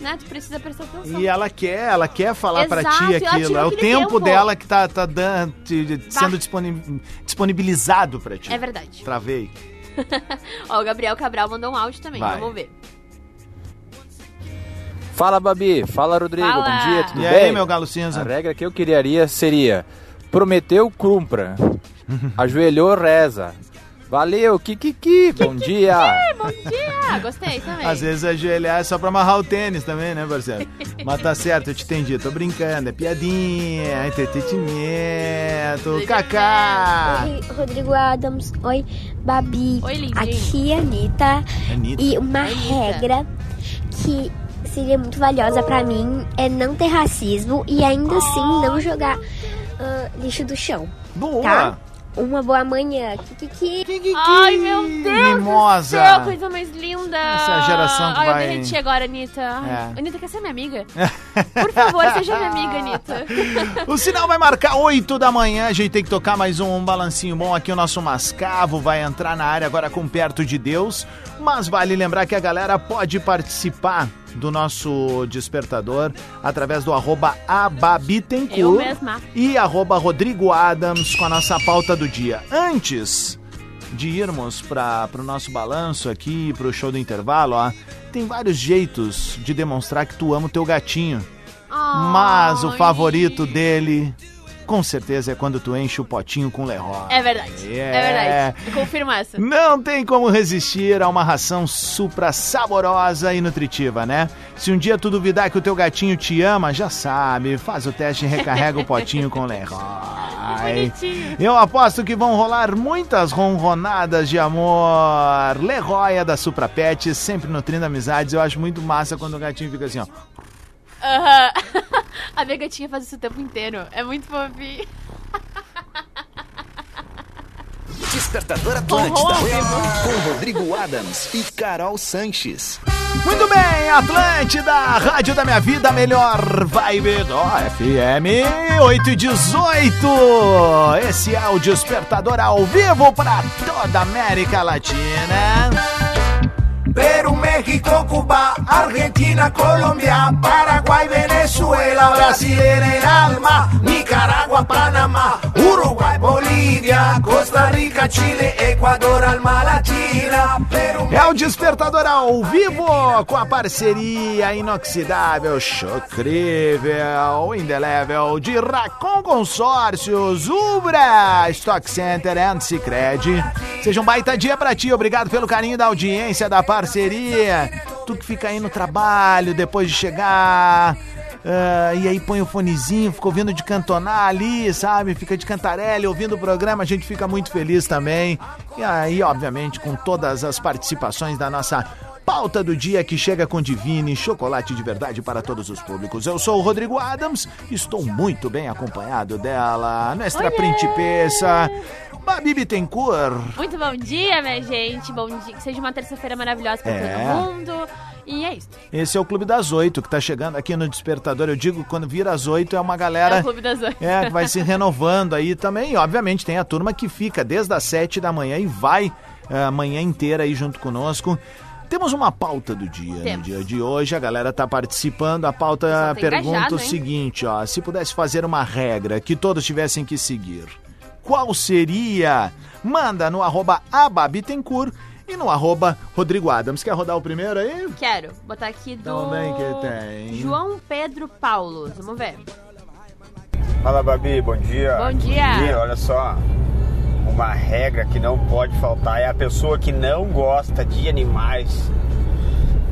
né, tu precisa prestar atenção. E ela quer, ela quer falar pra Exato, ti aquilo. É o tempo, tempo. dela que tá, tá dando, sendo disponi- disponibilizado pra ti. É verdade. Travei. Ó, o Gabriel Cabral mandou um áudio também, Vai. vamos ver. Fala, Babi. Fala, Rodrigo. Fala. Bom dia, tudo E bem? aí, meu galo cinza? A regra que eu criaria seria: prometeu, cumpra. Ajoelhou, reza. Valeu, Kikiki. Bom dia. Bom dia! Gostei também. Às vezes ajoelhar é só pra amarrar o tênis também, né, parceiro? Mas tá certo, eu te entendi. Tô brincando, é piadinha, é entretenimento. Kaká! Oi, Rodrigo Adams. Oi, Babi. Oi, lindinho. Aqui é a Anitta. Anitta. E uma regra que seria muito valiosa pra mim é não ter racismo e ainda assim não jogar ah, lixo do chão. Boa! Tá? Uma boa manhã. Kikiki. Ai, meu Deus Mimosa. do céu, coisa mais linda. Essa é a geração que Ai, vai- eu derreti agora, Anitta. Ai, É. Anitta, quer ser minha amiga? Por favor, seja minha amiga, Anitta. O sinal vai marcar 8 da manhã. A gente tem que tocar mais um, balancinho bom aqui. O nosso Mascavo vai entrar na área agora com Perto de Deus. Mas vale lembrar que a galera pode participar do nosso despertador através do arroba Ababitencourt e arroba Rodrigo Adams com a nossa pauta do dia. Antes de irmos para o nosso balanço aqui, para o show do intervalo, ó, tem vários jeitos de demonstrar que tu ama o teu gatinho. Mas o favorito dele, com certeza, é quando tu enche o potinho com Leroy. É verdade. É. É, verdade. Eu confirmo essa. Não tem como resistir a uma ração supra saborosa e nutritiva, né? Se um dia tu duvidar que o teu gatinho te ama, já sabe, faz o teste e recarrega o potinho com Leroy. Bonitinho. Eu aposto que vão rolar muitas ronronadas de amor. Leroy é da Supra Pet, sempre nutrindo amizades. Eu acho muito massa quando o gatinho fica assim, ó. Aham. A minha gatinha faz isso o tempo inteiro. É muito fofinho. Despertador Atlântida. ao vivo. Com Rodrigo Adams e Carol Sanches. Muito bem, Atlântida, Rádio da Minha Vida, melhor vibe do FM 8 e 18. Esse é o Despertador ao vivo para toda a América Latina. Perú, México, Cuba, Argentina, Colombia, Paraguay, Venezuela, Brasil en el alma, Nicaragua, Panamá, Uruguay, Bolívia, Costa Rica, Chile, Equador, alma latina, Perú, É o Despertador ao vivo com a parceria inoxidável, chocrível, indelével de Racon Consórcios, Ubra, Stock Center and Cicred. Seja um baita dia pra ti, obrigado pelo carinho da audiência, da parceria. Tu que fica aí no trabalho depois de chegar. Ah, e aí põe o fonezinho, fica ouvindo de cantonar ali, sabe? Fica de cantarelli, ouvindo o programa, a gente fica muito feliz também. E aí, obviamente, com todas as participações da nossa pauta do dia que chega com Divine, chocolate de verdade para todos os públicos. Eu sou o Rodrigo Adams, estou muito bem acompanhado dela, Nuestra Principessa, Babi Bittencourt. Muito bom dia, minha gente. Bom dia. Que seja uma terça-feira maravilhosa pra É. todo mundo. E é isso. Esse é o Clube das Oito que tá chegando aqui no Despertador. Eu digo, quando vira às oito é uma galera. É o Clube das Oito. É, que vai se renovando aí também. E, obviamente, tem a turma que fica desde as sete da manhã e vai eh, a manhã inteira aí junto conosco. Temos uma pauta do dia no Temos. dia de hoje. A galera tá participando. A pauta pergunta o seguinte, ó. Se pudesse fazer uma regra que todos tivessem que seguir, qual seria? Manda no arroba e no arroba Rodrigo Adams. Quer rodar o primeiro aí? Quero botar aqui do. Vem que tem. João Pedro Paulo. Vamos ver. Fala, Babi, bom dia. Bom dia. olha só. Uma regra que não pode faltar é a pessoa que não gosta de animais.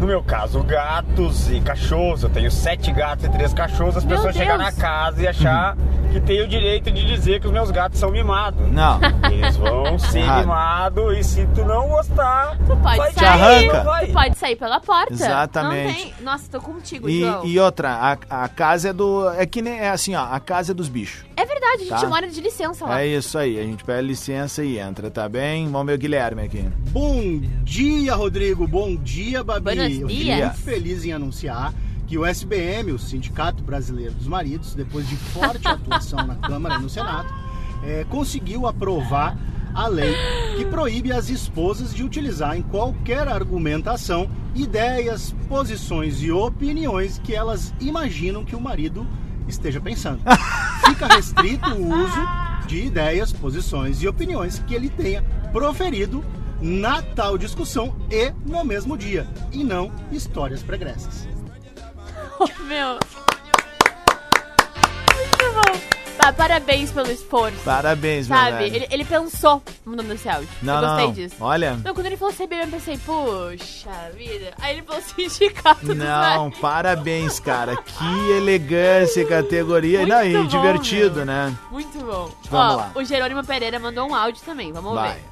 No meu caso, gatos e cachorros. Eu tenho sete gatos e três cachorros. As Meu pessoas chegar na Deus. casa e achar que tem o direito de dizer que os meus gatos são mimados. Não. Eles vão ser Errado. mimados e se tu não gostar, Tu pode vai sair. arranca. Tu Vai. pode sair pela porta. Exatamente. Não tem. Nossa, tô contigo, E, João. e outra, a, a casa é do. É que nem. É assim, ó, a casa é dos bichos. É verdade, a gente Tá. mora de licença lá. É isso aí, a gente pede licença e entra, tá bem? Vamos ver o Guilherme aqui. Bom dia, Rodrigo. Bom dia, Babi. Buenos Eu fico dias. muito feliz em anunciar que o SBM, o Sindicato Brasileiro dos Maridos, depois de forte atuação na Câmara e no Senado, eh, conseguiu aprovar a lei que proíbe as esposas de utilizar em qualquer argumentação ideias, posições e opiniões que elas imaginam que o marido esteja pensando. Fica restrito o uso de ideias, posições e opiniões que ele tenha proferido na tal discussão e no mesmo dia, e não histórias pregressas. Meu. Muito bom. Tá, parabéns pelo esforço. Parabéns, meu Sabe? velho. Ele, ele pensou mandando esse áudio. Não, eu não, gostei não. disso. Olha. Não, quando ele falou CBM, eu pensei, puxa vida. Aí ele falou sindicato dos Não, parabéns, cara. Que elegância e categoria. Muito Não, e bom, divertido, meu. né? Muito bom. Vamos Ó, lá. o Jerônimo Pereira mandou um áudio também. Vamos Vai. ver.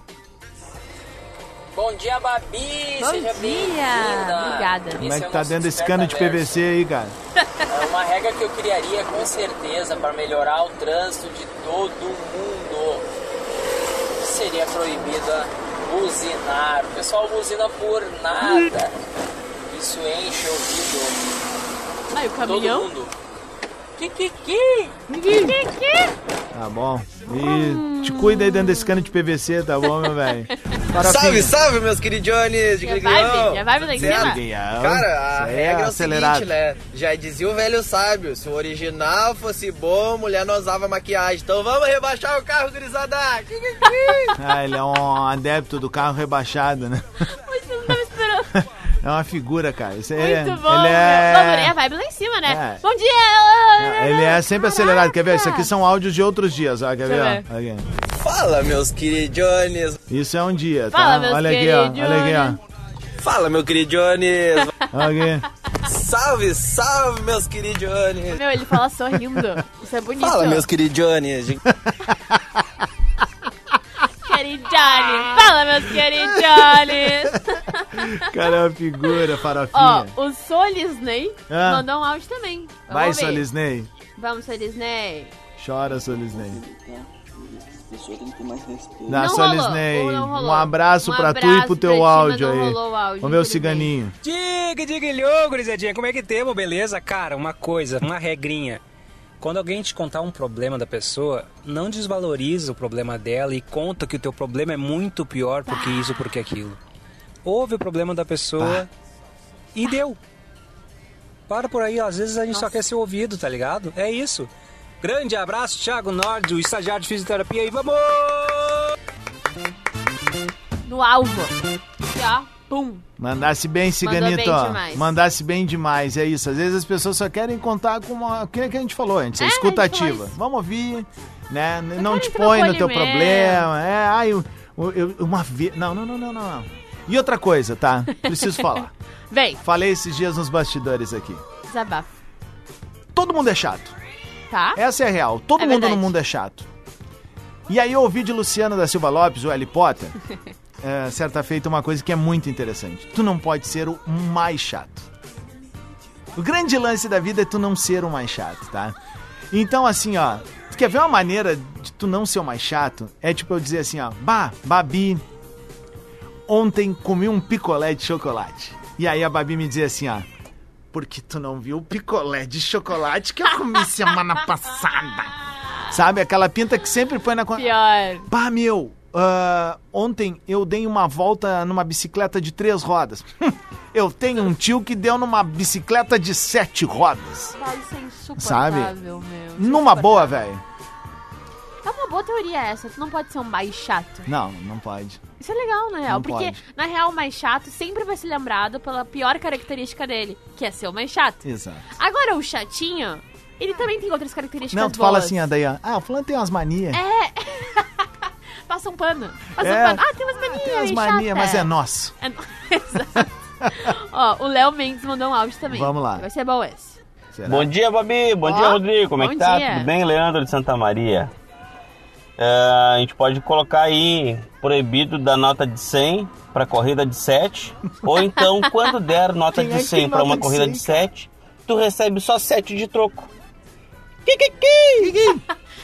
Bom dia, Babi! Bom Seja dia. bem-vinda! Obrigada. Como é que o tá dentro desse cano de PVC aí, cara? É uma regra que eu criaria com certeza para melhorar o trânsito de todo mundo. Seria proibida buzinar. O pessoal buzina por nada. Isso enche o ouvido. Aí o Todo caminhão. mundo. Kikiki! Tá bom. E te cuida aí dentro desse cano de PVC, tá bom, meu velho? Salve, salve, meus queridiones de Já vai, já vai. Cara, a Isso aí é regra é o acelerado. seguinte, né? Já dizia o velho sábio, se o original fosse bom, mulher não usava maquiagem. Então vamos rebaixar o carro, gurizada. Ah, ele é um adepto do carro rebaixado, né? É uma figura, cara. Isso é- Muito bom. Ele é... Vamos, é a vibe lá em cima, né? É. Bom dia! Ele é sempre acelerado. Quer ver? Isso aqui são áudios de outros dias, ó. Quer ver? Ó? Aqui. Fala, meus queridiones. Isso é um dia, tá? Fala, meus Olha aqui, ó. Olha aqui, Fala, meu queridiones. ó. Olha aqui. salve, salve, meus queridiones. Meu, ele fala sorrindo. Isso é bonito. Fala, meus queridiones. Queridiones. Fala, meus queridiones. Cara, é uma figura, Ó, farofinha. o Solisney Ah. mandou um áudio também. Vamos Vai, ver. Solisney. Vamos, Solisney. Chora, Solisney. Não Solisney. Um abraço Um pra tu e pro pra teu ti, áudio aí. rolou o áudio, Vamos ver o infelizmente. ciganinho. Diga, diga, gurizadinha, como é que temos, beleza? Cara, uma coisa, uma regrinha. Quando alguém te contar um problema da pessoa, não desvaloriza o problema dela e conta que o teu problema é muito pior porque isso, porque aquilo. Ouve o problema da pessoa e deu. Para por aí, às vezes a gente só quer ser ouvido, tá ligado? É isso. Grande abraço, Thiago Nord, o estagiário de fisioterapia e vamos! No alvo. Aqui, ó. Pum. Mandasse bem, Mandou Ciganito. bem demais. Mandasse bem demais, é isso. Às vezes as pessoas só querem contar com uma. O que a gente falou antes, É, a gente escutativa. falou isso. Vamos ouvir, né? não te põe no teu acolhimento. problema. É, ai, eu, eu- uma vez. Não, não, não, não, não. E outra coisa, tá? Preciso falar. Vem. Falei esses dias nos bastidores aqui. Desabafo. Todo mundo é chato. Tá? Essa é a real. Todo É mundo verdade. no mundo é chato. E aí eu ouvi de Luciano da Silva Lopes, o Harry Potter, é, certa feita, uma coisa que é muito interessante. Tu não pode ser o mais chato. O grande lance da vida é tu não ser o mais chato, tá? Então, assim, ó, tu quer ver uma maneira de tu não ser o mais chato? É tipo eu dizer assim, ó, bah, Babi, ontem comi um picolé de chocolate. E aí a Babi me dizia assim, ó, porque tu não viu o picolé de chocolate que eu comi semana passada. Sabe, aquela pinta que sempre põe na... Pior. Bah, meu, ah, ontem eu dei uma volta numa bicicleta de três rodas. eu tenho um tio que deu numa bicicleta de sete rodas. Isso é insuportável, Sabe? meu. Numa boa, velho. É uma boa teoria essa. Tu não pode ser um mais chato. Não, não pode. Isso é legal, na real. Não porque, pode. na real, o mais chato sempre vai ser lembrado pela pior característica dele, que é ser o mais chato. Exato. Agora, o chatinho, ele também tem outras características Não, tu boas. fala assim, daí, ó, ah, o fulano tem umas manias. É. Passa um pano. Passa É. um pano. Ah, tem umas manias. Tem umas manias, mas é nosso. É no- Exato. Ó, o Léo Mendes mandou um áudio também. Vamos lá. Vai ser bom esse. Bom dia, Babi. Bom Ó, dia, Rodrigo. Como é que tá? dia. Tudo bem, Leandro de Santa Maria? É, a gente pode colocar aí proibido da nota de 100 para corrida de 7. Ou então, quando der nota Quem é de que 100 para uma de corrida 100, de 7, tu recebe só 7 de troco.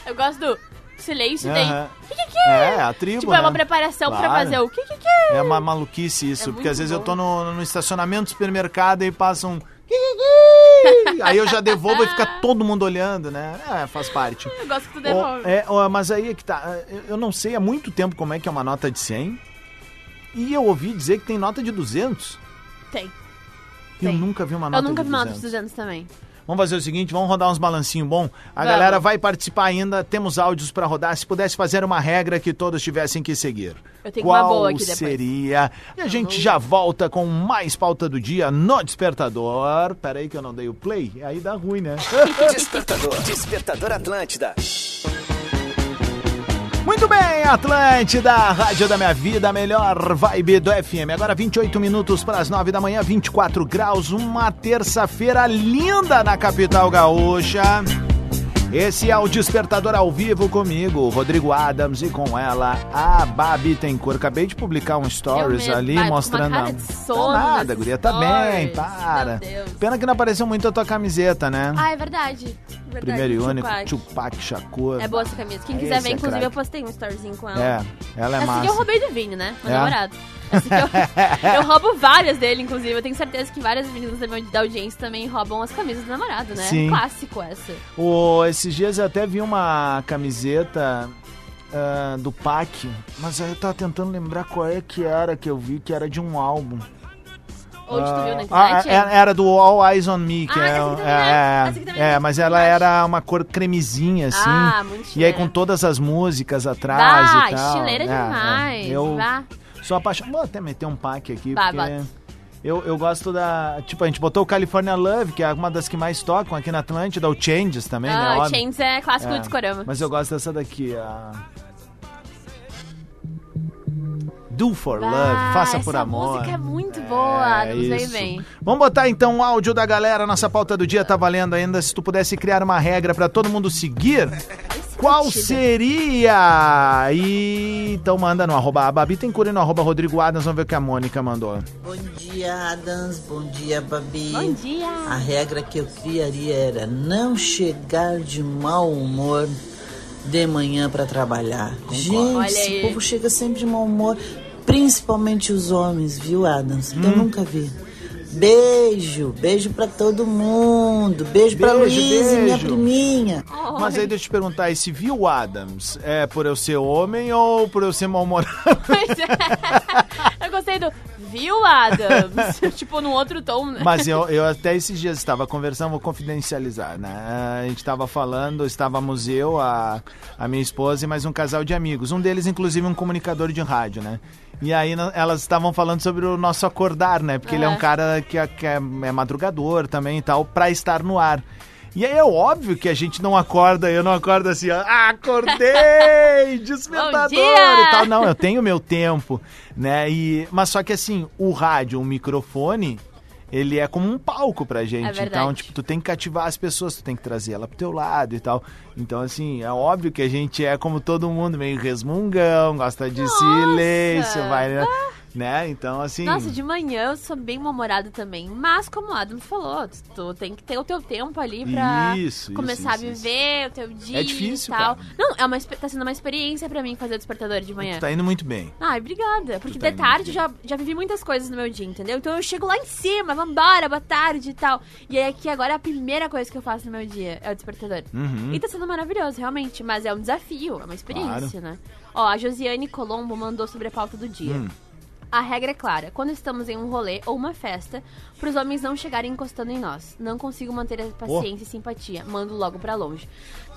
Eu gosto do silêncio tem. Aham. Que que que É, a tribo, Tipo, é uma né? preparação pra Claro. fazer o que que que É uma maluquice isso, É porque às vezes eu bom. tô no, no estacionamento do supermercado e passa um... Aí eu já devolvo e fica todo mundo olhando, né? É, faz parte. Eu gosto que tu devolve. é, ó, mas aí é que tá. eu- Eu não sei há muito tempo como é que é uma nota de 100. E eu ouvi dizer que tem nota de 200. Tem. Eu Tem. nunca vi uma Eu nota nunca de vi nota 200. de 200 também. Vamos fazer o seguinte, vamos rodar uns balancinhos bom. A Vamos. galera vai participar ainda, temos áudios pra rodar. Se pudesse fazer uma regra que todos tivessem que seguir. Eu tenho Qual uma boa aqui depois. seria? E a gente já volta com mais pauta do dia no Despertador. Pera aí que eu não dei o play, aí dá ruim, né? Despertador. Despertador Atlântida. Muito bem, Atlântida, Rádio da Minha Vida, melhor vibe do FM. Agora 28 minutos para as 9 da manhã, 24 graus, uma terça-feira linda na capital gaúcha. Esse é o Despertador ao vivo comigo, Rodrigo Adams, e com ela, a Babi Tencourt. Acabei de publicar um stories ali Babi, com uma mostrando. cara de Tá sono nada, nesses guria, tá bem, para. Pena que não apareceu muito a tua camiseta, né? Ah, é verdade. verdade. Primeiro e único, Tupac. Shakur. É boa essa camisa. Quem Esse quiser ver, é inclusive, craque. eu postei um storyzinho com ela. É, ela é Essa massa. que eu roubei do Vini, né? Meu É? namorado. Que eu, eu roubo várias dele, inclusive. Eu tenho certeza que várias meninas da audiência também roubam as camisas do namorado, né? Sim. Clássico essa. O, esses dias eu até vi uma camiseta ah, do PAC, mas aí eu tava tentando lembrar qual é que era que eu vi, que era de um álbum. Onde tu viu na Ah, internet? era, era do All Eyes on Me, que Ah, é, é, é. é, é, é mas ela era uma cor cremezinha, assim. Ah, muito E aí com todas as músicas atrás Ah, e tal. estileira É, demais. é. Eu Vá. Sou apaixonado. Vou até meter um pack aqui, Vá, porque... Eu, eu gosto da. Tipo, a gente botou o California Love, que é uma das que mais tocam aqui na Atlântida, o Changes também, né? Ah, o óbvio. Chains é clássico do discorama. Mas eu gosto dessa daqui, a. Do for Ah, Love, faça essa por amor. música é muito boa, É nos isso. bem. Vamos botar então o áudio da galera, nossa pauta do dia tá valendo ainda. Se tu pudesse criar uma regra pra todo mundo seguir, qual seria? E então manda no arroba Babitencura e no arroba Rodrigo Adams, vamos ver o que a Mônica mandou. Bom dia, Adams. Bom dia, Babi. Bom dia. A regra que eu criaria era não chegar de mau humor de manhã pra trabalhar. Olha Gente, esse povo chega sempre de mau humor, principalmente os homens, viu, Adams? Eu Hum. nunca vi. Beijo, beijo pra todo mundo. Beijo, pra Beijo, Luísa, minha beijo. priminha. Mas aí deixa eu te perguntar, esse viu Adams é por eu ser homem ou por eu ser mal-humorado? Eu gostei do Viu, Adams? tipo, num outro tom, né? Mas eu, eu até esses dias estava conversando, vou confidencializar, né? A gente estava falando, estávamos eu, a, a minha esposa e mais um casal de amigos. Um deles, inclusive, um comunicador de rádio, né? E aí elas estavam falando sobre o nosso acordar, né? Porque ele é um Aham. cara que, é, que é, é madrugador também e tal, pra estar no ar. E aí é óbvio que a gente não acorda, eu não acordo assim, ó, acordei, despertador e tal. Não, eu tenho meu tempo, né? E, mas só que assim, o rádio, o microfone, ele é como um palco pra gente. É então, tipo, tu tem que cativar as pessoas, tu tem que trazer ela pro teu lado e tal. Então, assim, é óbvio que a gente é como todo mundo, meio resmungão, gosta de silêncio, vai, né? Né? Então, assim. Nossa, de manhã eu sou bem mal-humorada também. Mas, como o Adam falou, tu- tu tem que ter o teu tempo ali pra Isso, começar isso, a isso, viver o teu dia É difícil, e tal. cara. Não, é uma, tá sendo uma experiência pra mim fazer o despertador de manhã. Tu tá indo muito bem. Ai, obrigada. Porque tá de tarde já, já vivi muitas coisas no meu dia, entendeu? Então eu chego lá em cima, vambora, boa tarde e tal. E aí aqui agora é a primeira coisa que eu faço no meu dia é o despertador. Uhum. E tá sendo maravilhoso, realmente. Mas é um desafio, é uma experiência, né? Ó, a Josiane Colombo mandou sobre a pauta do dia. Hum. A regra é clara: quando estamos em um rolê ou uma festa, pros homens não chegarem encostando em nós. Não consigo manter a paciência e simpatia. Mando logo pra longe.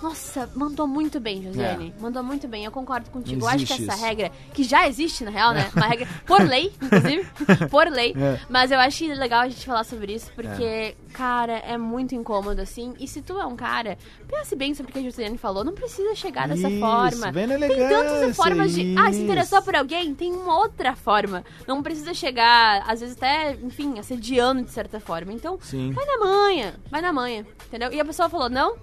Nossa, mandou muito bem, Josiane. Mandou muito bem, eu concordo contigo. É. Eu acho que essa isso. regra, que já existe na real, né? Uma regra por lei, inclusive. por lei. É. Mas eu acho legal a gente falar sobre isso, porque, cara, é muito incômodo, assim. E se tu é um cara, pense bem sobre o que a Josiane falou. Não precisa chegar dessa Isso, forma. bem Tem tantas formas de. Ah, se interessou por alguém? Tem uma outra forma. Não precisa chegar, às vezes até, enfim, assediando de certa forma. Então, Sim. vai na manha, vai na manha, entendeu? E a pessoa falou, não,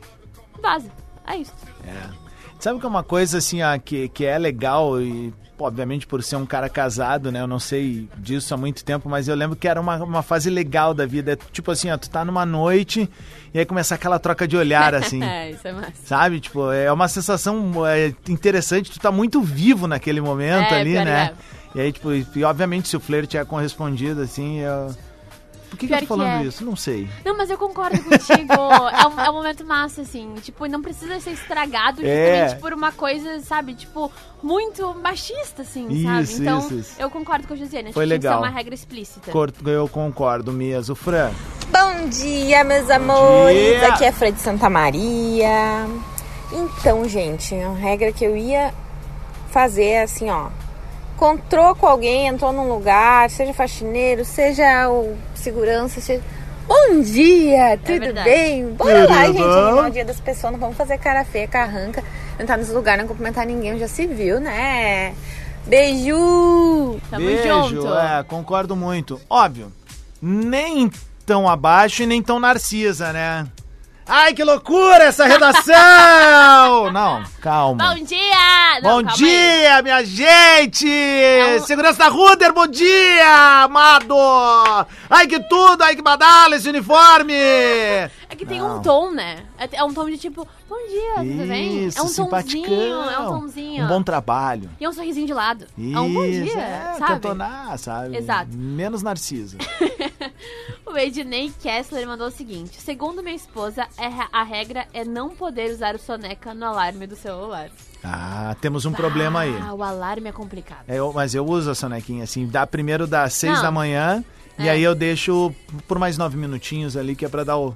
vaza. É isso. É. Sabe que é uma coisa assim, ah, que, que é legal e, obviamente, por ser um cara casado, né? Eu não sei disso há muito tempo, mas eu lembro que era uma, uma fase legal da vida. É Tipo assim, ó, tu tá numa noite e aí começa aquela troca de olhar, assim. é, isso é massa. Sabe? Tipo, é uma sensação é, interessante, tu tá muito vivo naquele momento É, ali, né? que E aí, tipo, e obviamente se o flerte é correspondido, assim, eu... Por que, que eu tô falando é. isso? Não sei. Não, mas eu concordo contigo. é, um, é um momento massa, assim. Tipo, não precisa ser estragado É. justamente por uma coisa, sabe? Tipo, muito machista, assim, Isso, sabe? Então, isso, isso. eu concordo com a Josiane. Acho Foi que tinha que legal. ser uma regra explícita. Eu concordo mesmo. Fran, Bom dia, meus amores. dia. Aqui é a Fran de Santa Maria. Então, gente, a regra que eu ia fazer é assim, ó. Encontrou com alguém, entrou num lugar, seja faxineiro, seja o segurança, seja... Bom dia, tudo verdade. bem? Bora lá, Tudo gente, bom? animar o dia das pessoas, não vamos fazer cara feia, carranca, entrar nesse lugar, não cumprimentar ninguém, já se viu, né? Beijo! Tamo beijo. junto. É, concordo muito. Óbvio, nem tão abaixo e nem tão narcisa, né? Ai, que loucura essa redação! Não, calma. Bom dia! Não, Bom dia, minha gente! É um- Segurança da Ruder, bom dia, amado! Ai, que tudo! Ai, que badala esse uniforme! É que tem Não. um tom, né? É é um tom de tipo, bom dia, tudo bem? Isso, É um simpaticão. tomzinho, é um tomzinho. Um bom trabalho. E é um sorrisinho de lado. Isso, é um bom dia, é, sabe? cantonar, sabe? Exato. Menos narcisa. O Ednei Kessler mandou o seguinte: Segundo minha esposa, é a regra é não poder usar o soneca no alarme do celular. Ah, temos um problema aí. Ah, o alarme é complicado. É, eu- mas eu uso a sonequinha assim, dá primeiro das seis Não. da manhã e É. aí eu deixo por mais nove minutinhos ali que é pra dar o.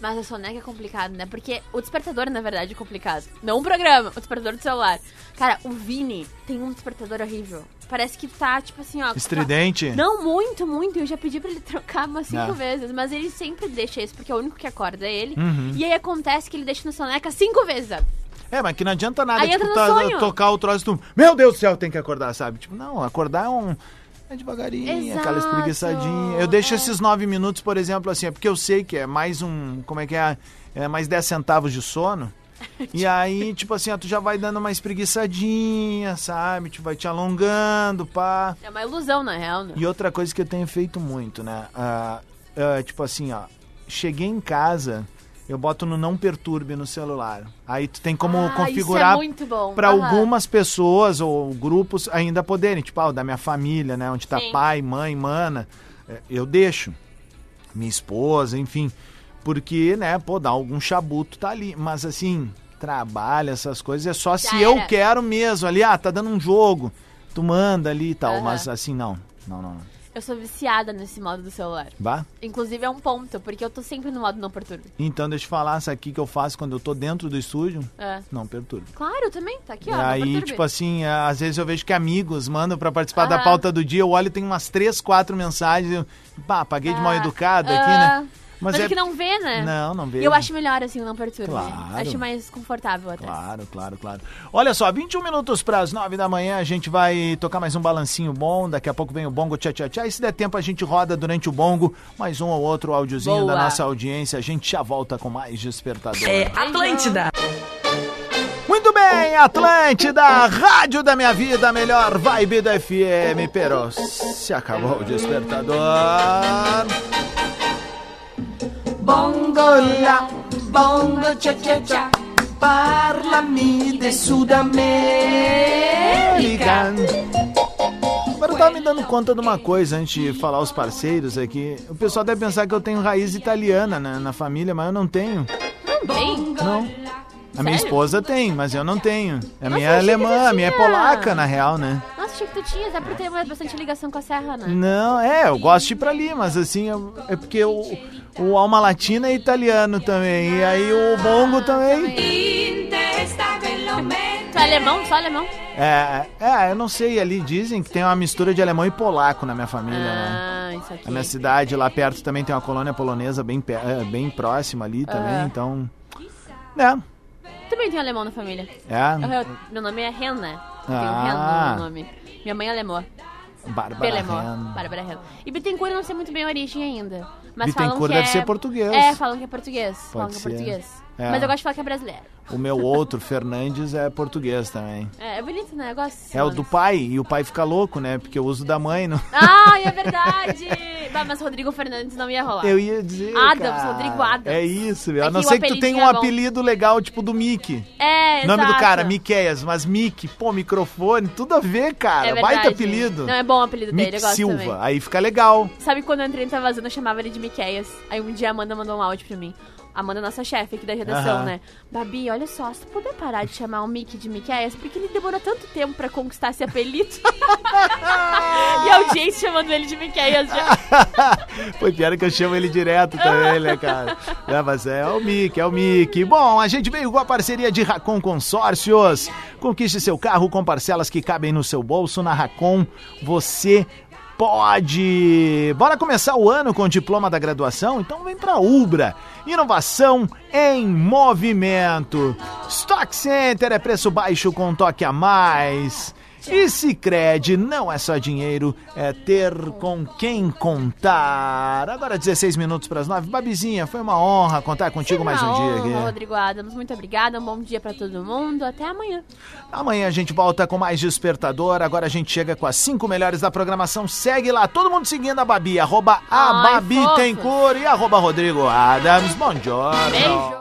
Mas a soneca é complicado, né? Porque o despertador, na verdade, é complicado. Não o programa, o despertador do celular. Cara, o Vini tem um despertador horrível. Parece que tá, tipo assim, ó. Estridente? tá- Não, muito, muito. Eu já pedi pra ele trocar umas cinco Ah. vezes. Mas ele sempre deixa esse, porque é o único que acorda é ele. Uhum. E aí acontece que ele deixa no soneca cinco vezes, sabe? É, mas que não adianta nada, Aí tipo, tá- tocar o troço do. Meu Deus do céu, tem que acordar, sabe? Tipo, não, acordar é um. É devagarinho, aquela Exato, espreguiçadinha. Eu deixo é. esses nove minutos, por exemplo, assim, é porque eu sei que é mais um. Como é que é? É mais 10 centavos de sono. E aí, tipo assim, ó, tu já vai dando uma espreguiçadinha, sabe? Tipo, vai te alongando, pá. É uma ilusão, na real, né? E outra coisa que eu tenho feito muito, né? Ah, ah, tipo assim, ó, cheguei em casa Eu boto no não perturbe no celular. Aí tu tem como Ah, isso configurar é para algumas pessoas ou grupos ainda poderem, tipo, ah, o da minha família, né, onde tá Sim. pai, mãe, mana, é, eu deixo. Minha esposa, enfim, porque, né, pô, dá algum chabuto tá ali, mas assim, trabalho, essas coisas é só se Já eu era. quero mesmo, ali, ah, tá dando um jogo, tu manda ali e tal, Aham. mas assim não. Não, não. não. Eu sou viciada nesse modo do celular. Bah? Inclusive é um ponto, porque eu tô sempre no modo não perturbe. Então, deixa eu falar, isso aqui que eu faço quando eu tô dentro do estúdio, É. não perturbe. Claro, também, tá aqui, ó. E não aí, tipo assim, é, às vezes eu vejo que amigos mandam pra participar da pauta do dia, eu olho e tem umas três, quatro mensagens, eu, pá, paguei de mal educado aqui, Ah, né? Mas, é que não vê, né? Não, não vê. E eu acho melhor assim, o não perturbe. Claro. Acho mais confortável até. Claro, claro, claro. Olha só, 21 minutos para as 9 da manhã, a gente vai tocar mais um balancinho bom, daqui a pouco vem o bongo tchá tchá tchá, e se der tempo a gente roda durante o bongo mais um ou outro áudiozinho da nossa audiência, a gente já volta com mais Despertador. É Atlântida. Muito bem, Atlântida, rádio da minha vida, melhor vibe do FM, pero se acabou o despertador. Bongo la, bongo cha cha cha, parlami de Sudamérica. Agora eu tava me dando conta de uma coisa antes de falar os parceiros aqui. O pessoal deve pensar que eu tenho raiz italiana né, na família, mas eu não tenho. Não tem? Não. A minha Sério? esposa tem, mas eu não tenho. A minha é alemã, a minha é polaca, na real, né? Achei que tu tinhas, é por ter bastante ligação com a serra, né? Não, é, eu gosto de ir pra ali, mas assim, é porque o, o Alma Latina é italiano também, e aí o bongo também. Tu é alemão? Só alemão? É, é, eu não sei, ali dizem que tem uma mistura de alemão e polaco na minha família, né? Ah, isso aqui. A minha cidade lá perto também tem uma colônia polonesa bem, é, bem próxima ali também, Aham. então. É, Também tem alemão na família. É? Eu- meu nome é Ren, né? Tem um Ah. Ren no nome. Minha mãe é alemã. Bárbara Belemó. Ren. Bárbara Ren. E Bittencourt eu não sei muito bem a origem ainda. Mas Bittencourt falam que deve é... ser português. É, falam que é português. falam que é ser. português. É. Mas eu gosto de falar que é brasileiro. O meu outro, Fernandes, é português também. É, é bonito, né? Eu gosto É o do pai, e o pai fica louco, né? Porque eu uso da mãe. Não... Ai, é verdade! Bah, mas Rodrigo Fernandes não ia rolar. Eu ia dizer. Adams, cara, Rodrigo Adams. É isso, meu. É A não ser que tu tenha um é bom. apelido legal, tipo do Mickey. É, Nome do cara, Miqueias, mas Mickey, pô, microfone, tudo a ver, cara. É verdade. Baita apelido. Não, é bom o apelido dele, eu gosto Silva, também. aí fica legal. Sabe quando eu entrei no Tá Vazando, eu chamava ele de Miqueias. Aí um dia a Amanda mandou um áudio pra mim. Amanda é nossa chefe aqui da redação, Aham. né? Babi, olha só, se tu puder parar de chamar o Mickey de Miqueias, porque ele demorou tanto tempo pra conquistar esse apelido. e a audiência chamando ele de Miqueias já. Foi pior que eu chamo ele direto também, né, cara? É, mas é, o Mickey, é o Mickey. Bom, a gente veio com a parceria de Racon Consórcios. Conquiste seu carro com parcelas que cabem no seu bolso. Na Racon, você pode. Bora começar o ano com o diploma da graduação? Então vem pra Ubra. Inovação em movimento. Stock Center é preço baixo com toque a mais. E Cicred não é só dinheiro, é ter com quem contar. Agora 16 minutos para as 9. Babizinha, foi uma honra contar contigo mais um dia aqui. Rodrigo Adams, muito obrigada. Um bom dia pra todo mundo. Até amanhã. Amanhã a gente volta com mais Despertador. Agora a gente chega com as cinco melhores da programação. Segue lá, todo mundo seguindo a Babi, arroba a Ai, Babi fofos. Tencourt e arroba Rodrigo Adams. Bom dia. Beijo.